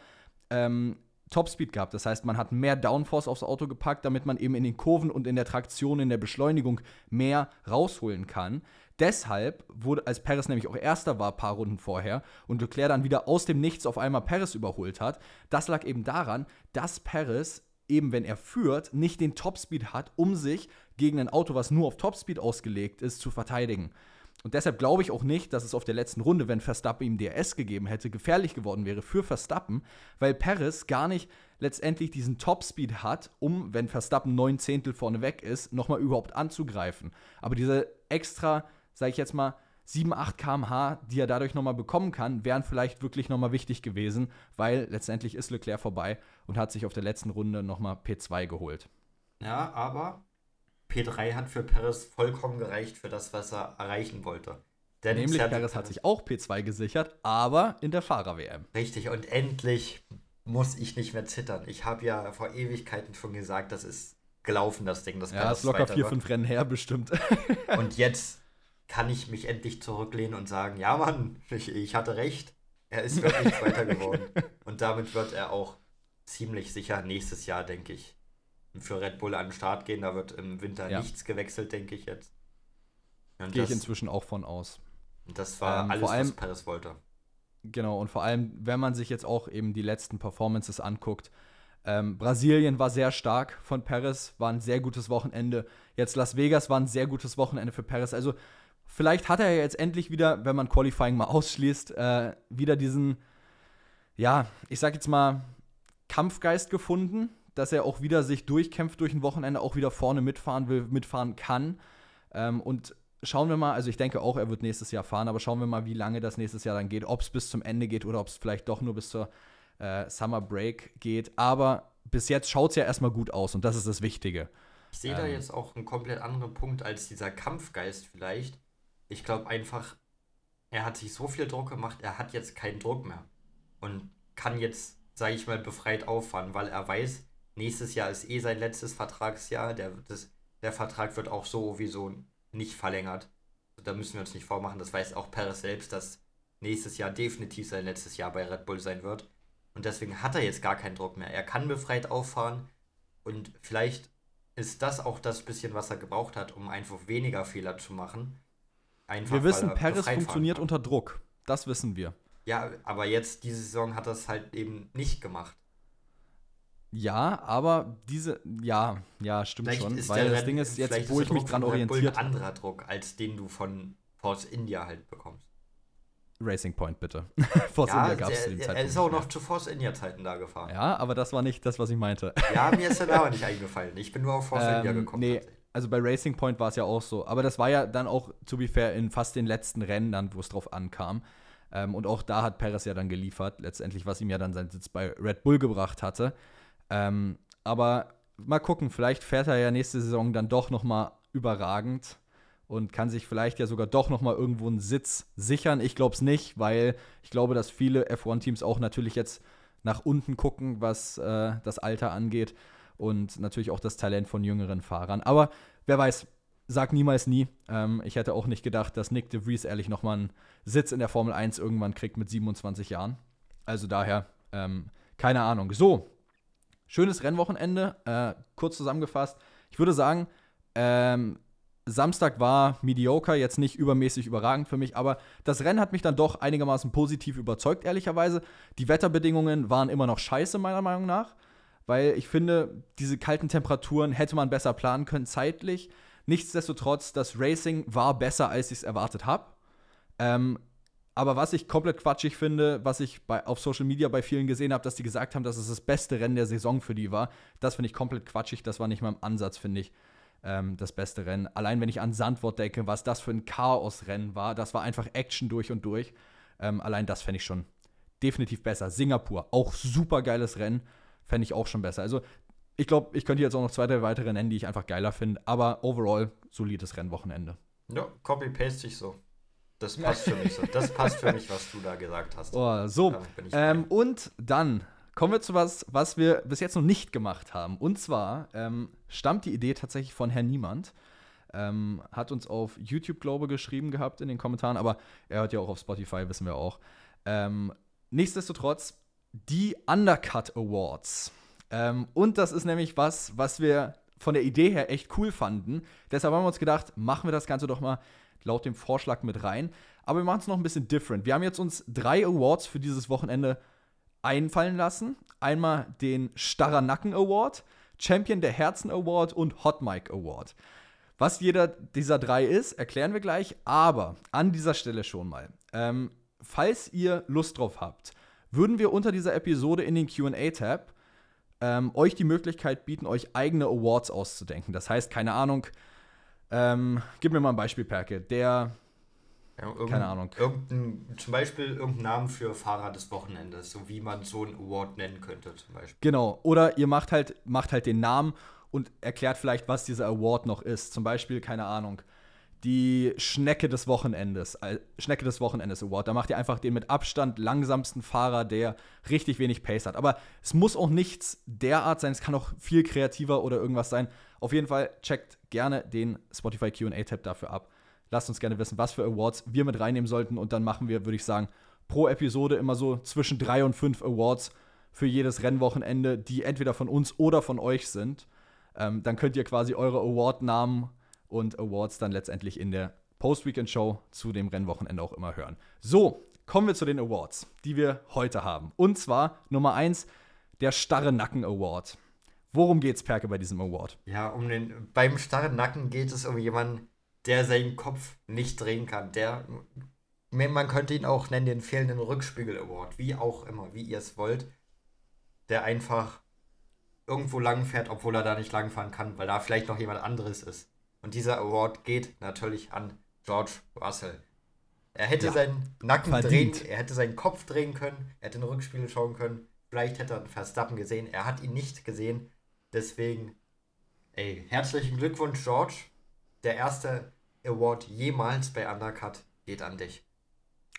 ähm, Topspeed gehabt. Das heißt, man hat mehr Downforce aufs Auto gepackt, damit man eben in den Kurven und in der Traktion, in der Beschleunigung mehr rausholen kann. Deshalb wurde, als Paris nämlich auch Erster war, ein paar Runden vorher, und Leclerc dann wieder aus dem Nichts auf einmal Paris überholt hat, das lag eben daran, dass Paris eben wenn er führt, nicht den Topspeed hat, um sich gegen ein Auto, was nur auf Topspeed ausgelegt ist, zu verteidigen. Und deshalb glaube ich auch nicht, dass es auf der letzten Runde, wenn Verstappen ihm DRS gegeben hätte, gefährlich geworden wäre für Verstappen, weil Paris gar nicht letztendlich diesen Topspeed hat, um, wenn Verstappen neun Zehntel vorne weg ist, nochmal überhaupt anzugreifen. Aber diese extra sage ich jetzt mal, 7, 8 km/h, die er dadurch nochmal bekommen kann, wären vielleicht wirklich nochmal wichtig gewesen, weil letztendlich ist Leclerc vorbei und hat sich auf der letzten Runde nochmal P2 geholt. Ja, aber P3 hat für Perez vollkommen gereicht für das, was er erreichen wollte. Denn Nämlich Perez hat sich auch P2 gesichert, aber in der Fahrer-WM. Richtig, und endlich muss ich nicht mehr zittern. Ich habe ja vor Ewigkeiten schon gesagt, das ist gelaufen, das Ding. Das ja, ist locker vier, fünf Rennen her bestimmt. und jetzt kann ich mich endlich zurücklehnen und sagen, ja Mann, ich, ich hatte recht. Er ist wirklich [laughs] Zweiter geworden. Und damit wird er auch ziemlich sicher nächstes Jahr, denke ich, für Red Bull an den Start gehen. Da wird im Winter ja. nichts gewechselt, denke ich jetzt. Gehe ich inzwischen auch von aus. Das war ähm, alles, allem, was Paris wollte. Genau, und vor allem, wenn man sich jetzt auch eben die letzten Performances anguckt, ähm, Brasilien war sehr stark von Paris, war ein sehr gutes Wochenende. Jetzt Las Vegas war ein sehr gutes Wochenende für Paris. Also vielleicht hat er jetzt endlich wieder, wenn man Qualifying mal [laughs] ausschließt, äh, wieder diesen, ja, ich sag jetzt mal, Kampfgeist gefunden, dass er auch wieder sich durchkämpft durch ein Wochenende, auch wieder vorne mitfahren will, mitfahren kann. Ähm, und schauen wir mal, also ich denke auch, er wird nächstes Jahr fahren, aber schauen wir mal, wie lange das nächstes Jahr dann geht, ob es bis zum Ende geht oder ob es vielleicht doch nur bis zur äh, Summer Break geht. Aber bis jetzt schaut es ja erstmal gut aus und das ist das Wichtige. Ich sehe ähm, da jetzt auch einen komplett anderen Punkt als dieser Kampfgeist vielleicht ich glaube einfach, er hat sich so viel Druck gemacht, er hat jetzt keinen Druck mehr. Und kann jetzt, sage ich mal, befreit auffahren, weil er weiß, nächstes Jahr ist eh sein letztes Vertragsjahr. Der, das, der Vertrag wird auch sowieso nicht verlängert. Da müssen wir uns nicht vormachen. Das weiß auch Perez selbst, dass nächstes Jahr definitiv sein letztes Jahr bei Red Bull sein wird. Und deswegen hat er jetzt gar keinen Druck mehr. Er kann befreit auffahren. Und vielleicht ist das auch das bisschen, was er gebraucht hat, um einfach weniger Fehler zu machen. Einfach, wir wissen, Paris funktioniert unter Druck. Das wissen wir. Ja, aber jetzt, diese Saison hat das halt eben nicht gemacht. Ja, aber diese, ja, ja, stimmt vielleicht schon. Weil das Red, Ding ist jetzt, wo ich mich dran orientiert. ein anderer Druck, als den du von Force India halt bekommst. Racing Point, bitte. [laughs] Force ja, India gab es zu dem Zeitpunkt. Er ist auch noch zu Force India Zeiten da gefahren. Ja, aber das war nicht das, was ich meinte. Ja, mir ist der Name [laughs] nicht eingefallen. Ich bin nur auf Force ähm, India gekommen. Nee, also bei Racing Point war es ja auch so. Aber das war ja dann auch, to be fair, in fast den letzten Rennen dann, wo es drauf ankam. Ähm, und auch da hat Perez ja dann geliefert, letztendlich, was ihm ja dann seinen Sitz bei Red Bull gebracht hatte. Ähm, aber mal gucken, vielleicht fährt er ja nächste Saison dann doch noch mal überragend und kann sich vielleicht ja sogar doch noch mal irgendwo einen Sitz sichern. Ich glaube es nicht, weil ich glaube, dass viele F1-Teams auch natürlich jetzt nach unten gucken, was äh, das Alter angeht und natürlich auch das Talent von jüngeren Fahrern. Aber wer weiß, sag niemals nie. Ähm, ich hätte auch nicht gedacht, dass Nick de Vries ehrlich nochmal einen Sitz in der Formel 1 irgendwann kriegt mit 27 Jahren. Also daher, ähm, keine Ahnung. So, schönes Rennwochenende. Äh, kurz zusammengefasst. Ich würde sagen, ähm, Samstag war mediocre, jetzt nicht übermäßig überragend für mich, aber das Rennen hat mich dann doch einigermaßen positiv überzeugt, ehrlicherweise. Die Wetterbedingungen waren immer noch scheiße, meiner Meinung nach weil ich finde, diese kalten Temperaturen hätte man besser planen können zeitlich. Nichtsdestotrotz, das Racing war besser, als ich es erwartet habe. Ähm, Aber was ich komplett quatschig finde, was ich bei, auf Social Media bei vielen gesehen habe, dass die gesagt haben, dass es das beste Rennen der Saison für die war, das finde ich komplett quatschig. Das war nicht mal im Ansatz, finde ich, ähm, das beste Rennen. Allein wenn ich an Sandwort denke, was das für ein Chaos-Rennen war, das war einfach Action durch und durch. Ähm, allein das fände ich schon definitiv besser. Singapur, auch super geiles Rennen, fände ich auch schon besser. Also ich glaube, ich könnte jetzt auch noch zwei, drei weitere nennen, die ich einfach geiler finde. Aber overall solides Rennwochenende. Ja, copy-paste ich so. Das passt für mich so. Das passt für mich, was du da gesagt hast. Oh, so. Ähm, und dann kommen wir zu was, was wir bis jetzt noch nicht gemacht haben. Und zwar ähm, stammt die Idee tatsächlich von Herrn Niemand. Ähm, hat uns auf YouTube, glaube ich, geschrieben gehabt in den Kommentaren, aber er hört ja auch auf Spotify, wissen wir auch. Ähm, nichtsdestotrotz, die Undercut Awards. Ähm, und das ist nämlich was, was wir von der Idee her echt cool fanden. Deshalb haben wir uns gedacht, machen wir das Ganze doch mal laut dem Vorschlag mit rein. Aber wir machen es noch ein bisschen different. Wir haben jetzt uns drei Awards für dieses Wochenende einfallen lassen. Einmal den Starrer Nacken Award, Champion der Herzen Award und Hot Mic Award. Was jeder dieser drei ist, erklären wir gleich. Aber an dieser Stelle schon mal. Ähm, falls ihr Lust drauf habt, würden wir unter dieser Episode in den QA-Tab ähm, euch die Möglichkeit bieten, euch eigene Awards auszudenken. Das heißt, keine Ahnung, ähm, gib mir mal ein Beispiel, Perke. Der. Ja, keine Ahnung. Irgendein, zum Beispiel irgendeinen Namen für Fahrer des Wochenendes, so wie man so einen Award nennen könnte, zum Beispiel. Genau. Oder ihr macht halt, macht halt den Namen und erklärt vielleicht, was dieser Award noch ist. Zum Beispiel, keine Ahnung, die Schnecke des Wochenendes, äh, Schnecke des Wochenendes Award. Da macht ihr einfach den mit Abstand langsamsten Fahrer, der richtig wenig Pace hat. Aber es muss auch nichts derart sein, es kann auch viel kreativer oder irgendwas sein. Auf jeden Fall checkt gerne den Spotify QA-Tab dafür ab. Lasst uns gerne wissen, was für Awards wir mit reinnehmen sollten. Und dann machen wir, würde ich sagen, pro Episode immer so zwischen drei und fünf Awards für jedes Rennwochenende, die entweder von uns oder von euch sind. Ähm, dann könnt ihr quasi eure Award-Namen und Awards dann letztendlich in der Post-Weekend-Show zu dem Rennwochenende auch immer hören. So, kommen wir zu den Awards, die wir heute haben. Und zwar Nummer eins, der Starre Nacken Award. Worum geht's, Perke, bei diesem Award? Ja, um den, beim starren Nacken geht es um jemanden, der seinen Kopf nicht drehen kann. Der, man könnte ihn auch nennen, den fehlenden Rückspiegel Award, wie auch immer, wie ihr es wollt. Der einfach irgendwo lang fährt, obwohl er da nicht langfahren kann, weil da vielleicht noch jemand anderes ist. Und dieser Award geht natürlich an George Russell. Er hätte ja, seinen Nacken verdient. drehen, er hätte seinen Kopf drehen können, er hätte in den Rückspiegel schauen können. Vielleicht hätte er Verstappen gesehen. Er hat ihn nicht gesehen. Deswegen, ey, herzlichen Glückwunsch, George. Der erste Award jemals bei Undercut geht an dich.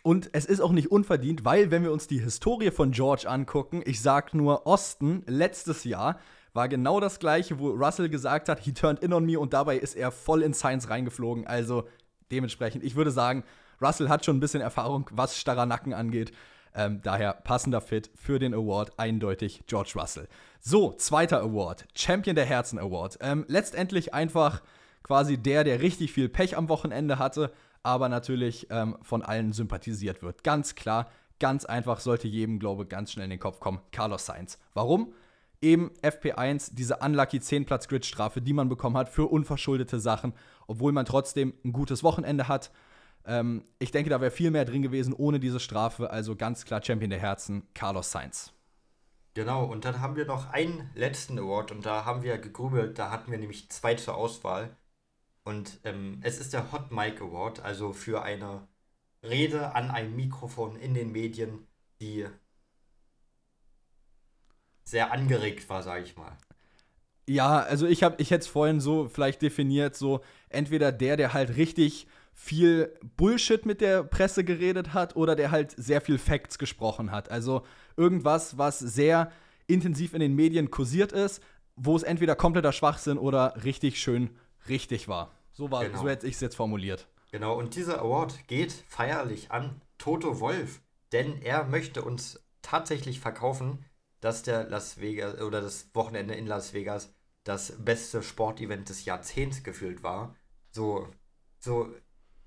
Und es ist auch nicht unverdient, weil, wenn wir uns die Historie von George angucken, ich sag nur Austin, letztes Jahr war genau das gleiche, wo Russell gesagt hat, he turned in on me und dabei ist er voll in Science reingeflogen. Also dementsprechend, ich würde sagen, Russell hat schon ein bisschen Erfahrung, was starrer Nacken angeht. Ähm, daher passender Fit für den Award eindeutig George Russell. So, zweiter Award, Champion der Herzen Award. Ähm, letztendlich einfach quasi der, der richtig viel Pech am Wochenende hatte, aber natürlich ähm, von allen sympathisiert wird. Ganz klar, ganz einfach sollte jedem, glaube ich, ganz schnell in den Kopf kommen. Carlos Sainz. Warum? Eben FP1, diese unlucky 10-Platz-Grid-Strafe, die man bekommen hat für unverschuldete Sachen, obwohl man trotzdem ein gutes Wochenende hat. Ähm, ich denke, da wäre viel mehr drin gewesen ohne diese Strafe. Also ganz klar Champion der Herzen, Carlos Sainz. Genau, und dann haben wir noch einen letzten Award und da haben wir gegrübelt, da hatten wir nämlich zwei zur Auswahl. Und ähm, es ist der Hot Mic Award, also für eine Rede an einem Mikrofon in den Medien, die sehr angeregt war, sage ich mal. Ja, also ich habe, ich hätte es vorhin so vielleicht definiert, so entweder der, der halt richtig viel Bullshit mit der Presse geredet hat oder der halt sehr viel Facts gesprochen hat. Also irgendwas, was sehr intensiv in den Medien kursiert ist, wo es entweder kompletter Schwachsinn oder richtig schön richtig war. So, war, genau. so hätte ich es jetzt formuliert. Genau, und dieser Award geht feierlich an Toto Wolf, denn er möchte uns tatsächlich verkaufen, dass der Las Vegas oder das Wochenende in Las Vegas das beste Sportevent des Jahrzehnts gefühlt war. So, so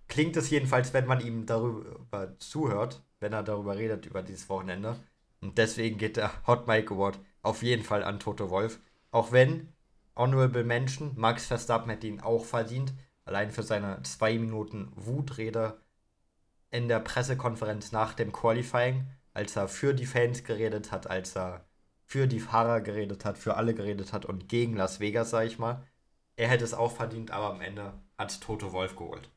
klingt es jedenfalls, wenn man ihm darüber zuhört, wenn er darüber redet, über dieses Wochenende. Und deswegen geht der [laughs] Hot Mike Award auf jeden Fall an Toto Wolf. Auch wenn Honorable Mention, Max Verstappen hätte ihn auch verdient, allein für seine zwei Minuten Wutrede in der Pressekonferenz nach dem Qualifying, als er für die Fans geredet hat, als er für die Fahrer geredet hat, für alle geredet hat und gegen Las Vegas, sag ich mal. Er hätte es auch verdient, aber am Ende hat Toto Wolf geholt.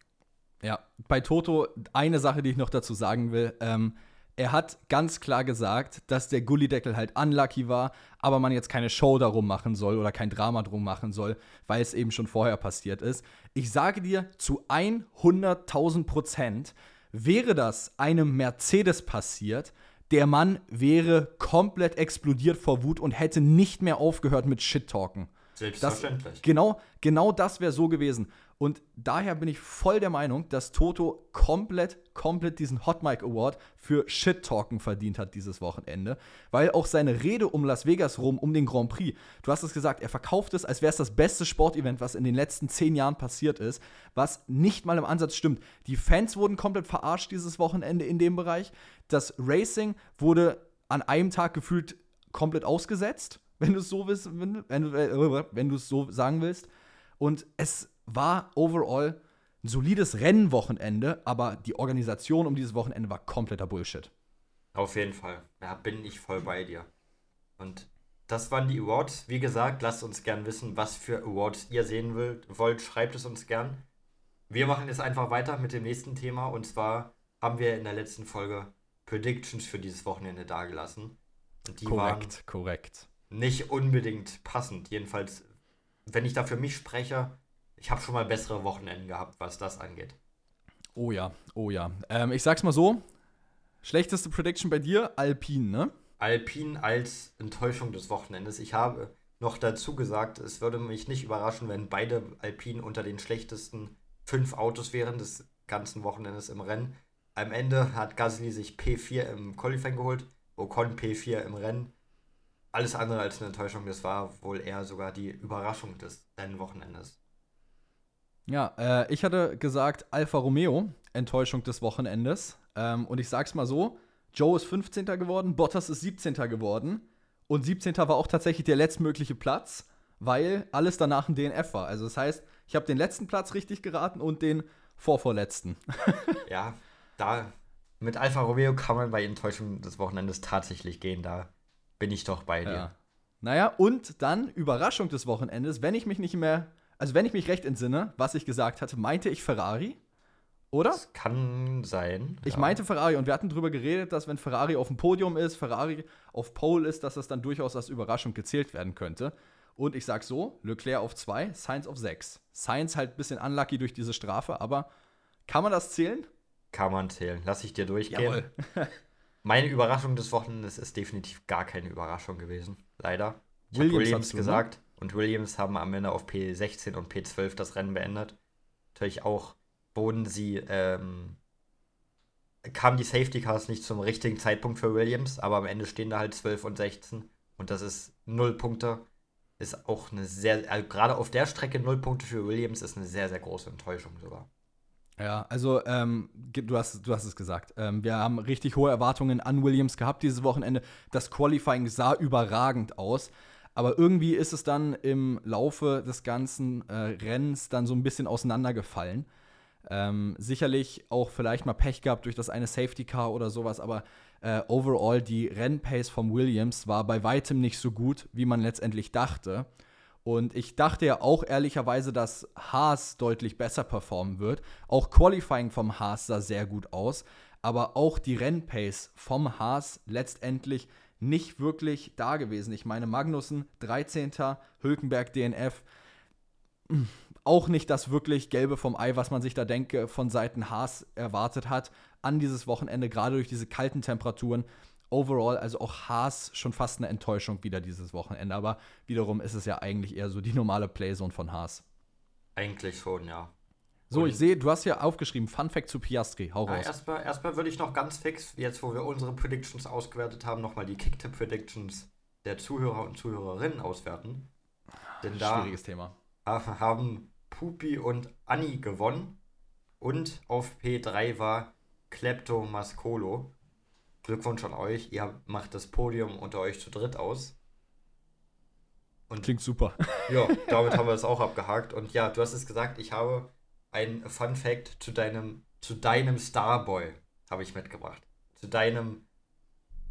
Ja, bei Toto eine Sache, die ich noch dazu sagen will. Ähm, er hat ganz klar gesagt, dass der Gullideckel halt unlucky war, aber man jetzt keine Show darum machen soll oder kein Drama drum machen soll, weil es eben schon vorher passiert ist. Ich sage dir, zu 100.000 Prozent wäre das einem Mercedes passiert, der Mann wäre komplett explodiert vor Wut und hätte nicht mehr aufgehört mit Shit-Talken. Selbstverständlich. Das, genau, genau das wäre so gewesen. Und daher bin ich voll der Meinung, dass Toto komplett, komplett diesen Hot Mic Award für Shit-Talken verdient hat dieses Wochenende. Weil auch seine Rede um Las Vegas rum, um den Grand Prix, du hast es gesagt, er verkauft es, als wäre es das beste Sportevent, was in den letzten zehn Jahren passiert ist, was nicht mal im Ansatz stimmt. Die Fans wurden komplett verarscht dieses Wochenende in dem Bereich. Das Racing wurde an einem Tag gefühlt komplett ausgesetzt, [laughs] wenn du es so wenn, wenn, äh, wenn so sagen willst. Und es war overall ein solides Rennwochenende, aber die Organisation um dieses Wochenende war kompletter Bullshit. Auf jeden Fall. Da bin ich voll bei dir. Und das waren die Awards. Wie gesagt, lasst uns gern wissen, was für Awards ihr sehen wollt. Schreibt es uns gern. Wir machen jetzt einfach weiter mit dem nächsten Thema. Und zwar haben wir in der letzten Folge Predictions für dieses Wochenende dagelassen. Und die korrekt, waren korrekt. nicht unbedingt passend. Jedenfalls, wenn ich da für mich spreche, ich habe schon mal bessere Wochenenden gehabt, was das angeht. Oh ja, oh ja. Ähm, ich sag's mal so: schlechteste Prediction bei dir, Alpine, ne? Alpine als Enttäuschung des Wochenendes. Ich habe noch dazu gesagt, es würde mich nicht überraschen, wenn beide Alpine unter den schlechtesten fünf Autos wären des ganzen Wochenendes im Rennen. Am Ende hat Gasly sich P4 im Qualifying geholt, Ocon P4 im Rennen. Alles andere als eine Enttäuschung, das war wohl eher sogar die Überraschung des Rennwochenendes. Ja, äh, ich hatte gesagt, Alfa Romeo, Enttäuschung des Wochenendes. Ähm, und ich sag's mal so: Joe ist 15. geworden, Bottas ist 17. geworden. Und 17. war auch tatsächlich der letztmögliche Platz, weil alles danach ein DNF war. Also, das heißt, ich habe den letzten Platz richtig geraten und den vorvorletzten. [laughs] ja, da mit Alfa Romeo kann man bei Enttäuschung des Wochenendes tatsächlich gehen. Da bin ich doch bei dir. Ja. Naja, und dann Überraschung des Wochenendes, wenn ich mich nicht mehr also wenn ich mich recht entsinne, was ich gesagt hatte, meinte ich Ferrari, oder? Das kann sein. Ich ja. meinte Ferrari und wir hatten darüber geredet, dass wenn Ferrari auf dem Podium ist, Ferrari auf Pole ist, dass das dann durchaus als Überraschung gezählt werden könnte. Und ich sag so, Leclerc auf 2, Sainz auf 6. Sainz halt ein bisschen unlucky durch diese Strafe, aber kann man das zählen? Kann man zählen. Lass ich dir durchgehen. [laughs] Meine Überraschung des Wochenendes ist definitiv gar keine Überraschung gewesen. Leider. Ich Williams du, ne? gesagt. Und Williams haben am Ende auf P16 und P12 das Rennen beendet. Natürlich auch wurden sie, ähm, kamen die Safety Cars nicht zum richtigen Zeitpunkt für Williams, aber am Ende stehen da halt 12 und 16 und das ist null Punkte. Ist auch eine sehr, also gerade auf der Strecke null Punkte für Williams ist eine sehr, sehr große Enttäuschung sogar. Ja, also ähm, du, hast, du hast es gesagt. Ähm, wir haben richtig hohe Erwartungen an Williams gehabt dieses Wochenende. Das Qualifying sah überragend aus. Aber irgendwie ist es dann im Laufe des ganzen äh, Rennens dann so ein bisschen auseinandergefallen. Ähm, sicherlich auch vielleicht mal Pech gehabt durch das eine Safety Car oder sowas, aber äh, overall die Rennpace von Williams war bei weitem nicht so gut, wie man letztendlich dachte. Und ich dachte ja auch ehrlicherweise, dass Haas deutlich besser performen wird. Auch Qualifying vom Haas sah sehr gut aus, aber auch die Rennpace vom Haas letztendlich nicht wirklich da gewesen. Ich meine, Magnussen 13. Hülkenberg DNF. Auch nicht das wirklich Gelbe vom Ei, was man sich da denke, von Seiten Haas erwartet hat, an dieses Wochenende, gerade durch diese kalten Temperaturen. Overall, also auch Haas schon fast eine Enttäuschung wieder dieses Wochenende. Aber wiederum ist es ja eigentlich eher so die normale Playzone von Haas. Eigentlich schon, ja. So, ich sehe, du hast ja aufgeschrieben, Fun Fact zu Piastri. Hau raus. erstmal, erstmal würde ich noch ganz fix, jetzt wo wir unsere Predictions ausgewertet haben, nochmal die Kicktipp-Predictions der Zuhörer und Zuhörerinnen auswerten. Denn da Schwieriges Thema. haben Pupi und Anni gewonnen. Und auf P3 war Klepto Mascolo. Glückwunsch an euch. Ihr macht das Podium unter euch zu dritt aus. Und Klingt super. Ja, [laughs] damit haben wir es auch abgehakt. Und ja, du hast es gesagt, ich habe ein Fun Fact zu deinem, zu deinem Starboy. habe ich mitgebracht. Zu deinem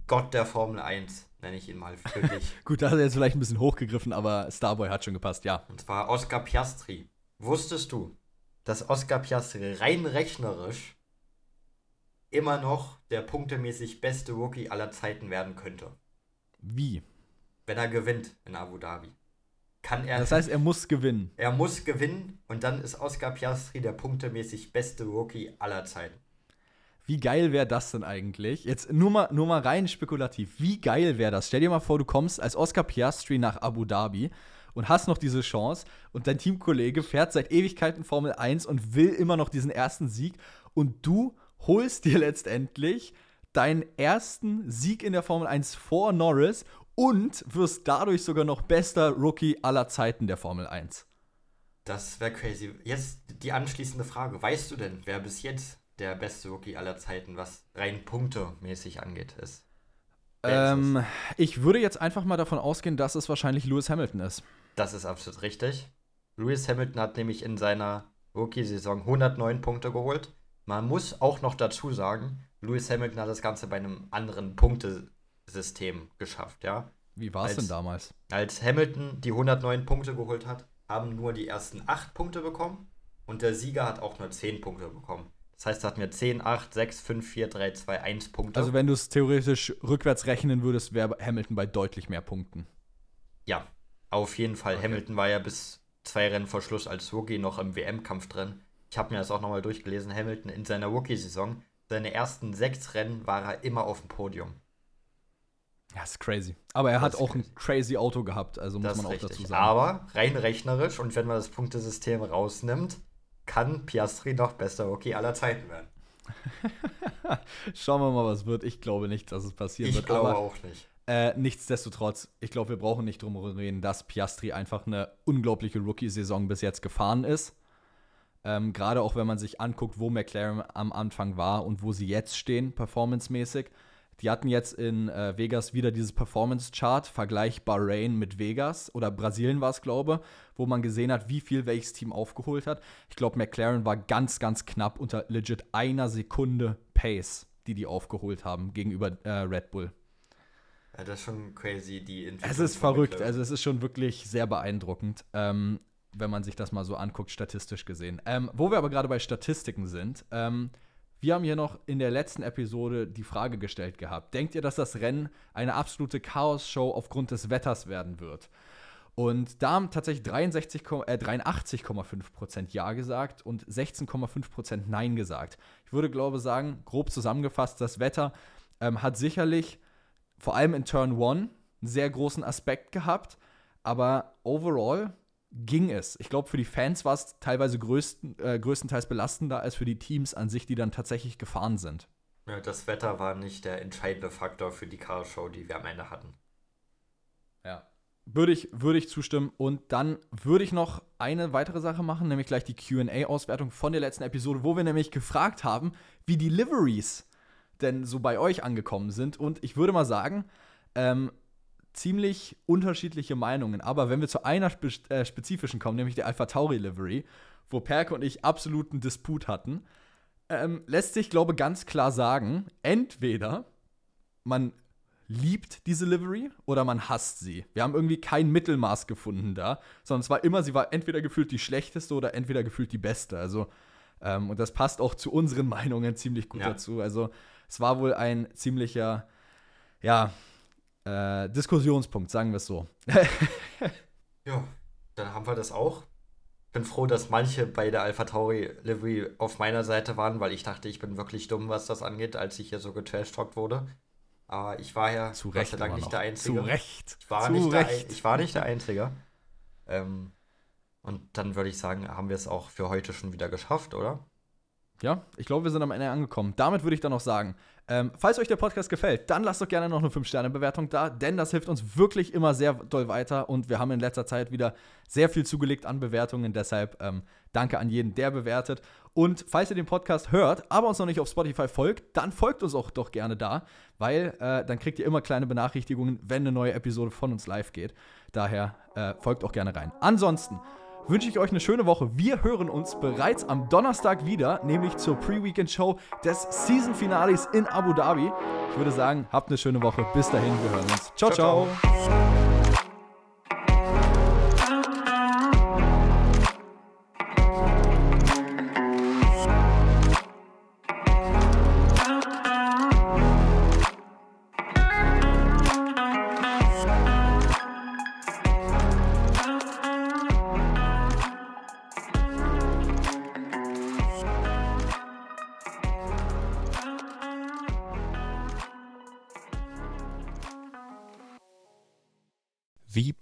Gott der Formel 1, nenne ich ihn mal wirklich. [laughs] Gut, da hat er jetzt vielleicht ein bisschen hochgegriffen, aber Starboy hat schon gepasst, ja. Und zwar Oscar Piastri. Wusstest du, dass Oscar Piastri rein rechnerisch immer noch der punktemäßig beste Rookie aller Zeiten werden könnte? Wie? Wenn er gewinnt in Abu Dhabi. Kann er. Das heißt, er muss gewinnen. Er muss gewinnen und dann ist Oscar Piastri der punktemäßig beste Rookie aller Zeiten. Wie geil wäre das denn eigentlich? Jetzt nur mal, nur mal rein spekulativ. Wie geil wäre das? Stell dir mal vor, du kommst als Oscar Piastri nach Abu Dhabi und hast noch diese Chance und dein Teamkollege fährt seit Ewigkeiten Formel 1 und will immer noch diesen ersten Sieg und du holst dir letztendlich deinen ersten Sieg in der Formel 1 vor Norris und wirst dadurch sogar noch bester Rookie aller Zeiten der Formel 1. Das wäre crazy. Jetzt die anschließende Frage. Weißt du denn, wer bis jetzt der beste Rookie aller Zeiten, was rein punktemäßig angeht, ist? Ähm, ich würde jetzt einfach mal davon ausgehen, dass es wahrscheinlich Lewis Hamilton ist. Das ist absolut richtig. Lewis Hamilton hat nämlich in seiner Rookie-Saison 109 Punkte geholt. Man muss auch noch dazu sagen, Lewis Hamilton hat das Ganze bei einem anderen Punktesystem geschafft, ja. Wie war es denn damals? Als Hamilton die 109 Punkte geholt hat, haben nur die ersten 8 Punkte bekommen und der Sieger hat auch nur 10 Punkte bekommen. Das heißt, da hatten wir 10, 8, 6, 5, 4, 3, 2, 1 Punkte. Also wenn du es theoretisch rückwärts rechnen würdest, wäre Hamilton bei deutlich mehr Punkten. Ja, auf jeden Fall. Okay. Hamilton war ja bis zwei Rennen vor Schluss als Rookie noch im WM-Kampf drin. Ich habe mir das auch nochmal durchgelesen. Hamilton in seiner Rookie-Saison, seine ersten sechs Rennen war er immer auf dem Podium. Ja, ist crazy. Aber er das hat auch crazy. ein crazy Auto gehabt, also muss das man auch richtig. dazu sagen. Aber rein rechnerisch und wenn man das Punktesystem rausnimmt, kann Piastri noch bester Rookie aller Zeiten werden. [laughs] Schauen wir mal, was wird. Ich glaube nicht, dass es passieren ich wird. Ich glaube auch nicht. Äh, nichtsdestotrotz, ich glaube, wir brauchen nicht drum reden, dass Piastri einfach eine unglaubliche Rookie-Saison bis jetzt gefahren ist. Ähm, Gerade auch wenn man sich anguckt, wo McLaren am Anfang war und wo sie jetzt stehen, performancemäßig. Die hatten jetzt in äh, Vegas wieder dieses Performance-Chart, Vergleich Bahrain mit Vegas oder Brasilien war es, glaube wo man gesehen hat, wie viel welches Team aufgeholt hat. Ich glaube, McLaren war ganz, ganz knapp unter legit einer Sekunde Pace, die die aufgeholt haben gegenüber äh, Red Bull. Ja, das ist schon crazy, die Entwicklung. Es ist verrückt, also es ist schon wirklich sehr beeindruckend, ähm, wenn man sich das mal so anguckt, statistisch gesehen. Ähm, wo wir aber gerade bei Statistiken sind, ähm, wir haben hier noch in der letzten Episode die Frage gestellt gehabt: Denkt ihr, dass das Rennen eine absolute Chaos-Show aufgrund des Wetters werden wird? Und da haben tatsächlich 63, äh, 83,5% Ja gesagt und 16,5% Nein gesagt. Ich würde, glaube sagen, grob zusammengefasst, das Wetter ähm, hat sicherlich vor allem in Turn 1 einen sehr großen Aspekt gehabt, aber overall ging es. Ich glaube, für die Fans war es teilweise größten, äh, größtenteils belastender als für die Teams an sich, die dann tatsächlich gefahren sind. Ja, das Wetter war nicht der entscheidende Faktor für die Car-Show, die wir am Ende hatten. Ja. Würde ich, würde ich zustimmen. Und dann würde ich noch eine weitere Sache machen, nämlich gleich die QA-Auswertung von der letzten Episode, wo wir nämlich gefragt haben, wie die Liveries denn so bei euch angekommen sind. Und ich würde mal sagen, ähm, ziemlich unterschiedliche Meinungen. Aber wenn wir zu einer spe äh, spezifischen kommen, nämlich der Alpha Tauri Livery, wo Perke und ich absoluten Disput hatten, ähm, lässt sich, glaube ich, ganz klar sagen, entweder man liebt diese Livery oder man hasst sie. Wir haben irgendwie kein Mittelmaß gefunden da, sondern es war immer, sie war entweder gefühlt die schlechteste oder entweder gefühlt die beste. Also, ähm, und das passt auch zu unseren [laughs] Meinungen ziemlich gut ja. dazu. Also, es war wohl ein ziemlicher, ja, äh, Diskussionspunkt, sagen wir es so. [laughs] ja, dann haben wir das auch. Bin froh, dass manche bei der Alpha Tauri Livery auf meiner Seite waren, weil ich dachte, ich bin wirklich dumm, was das angeht, als ich hier so getrashtalkt wurde. Aber ich war ja Zu Recht, Gott sei Dank nicht der Einzige. Zu Recht. Ich war, Zu nicht, Recht. Der, ich war nicht der Einzige. Ähm, und dann würde ich sagen, haben wir es auch für heute schon wieder geschafft, oder? Ja, ich glaube, wir sind am Ende angekommen. Damit würde ich dann noch sagen, ähm, falls euch der Podcast gefällt, dann lasst doch gerne noch eine 5-Sterne-Bewertung da, denn das hilft uns wirklich immer sehr doll weiter und wir haben in letzter Zeit wieder sehr viel zugelegt an Bewertungen. Deshalb ähm, danke an jeden, der bewertet. Und falls ihr den Podcast hört, aber uns noch nicht auf Spotify folgt, dann folgt uns auch doch gerne da, weil äh, dann kriegt ihr immer kleine Benachrichtigungen, wenn eine neue Episode von uns live geht. Daher äh, folgt auch gerne rein. Ansonsten wünsche ich euch eine schöne Woche. Wir hören uns bereits am Donnerstag wieder, nämlich zur Pre-Weekend-Show des Season-Finales in Abu Dhabi. Ich würde sagen, habt eine schöne Woche. Bis dahin, wir hören uns. ciao. ciao. ciao.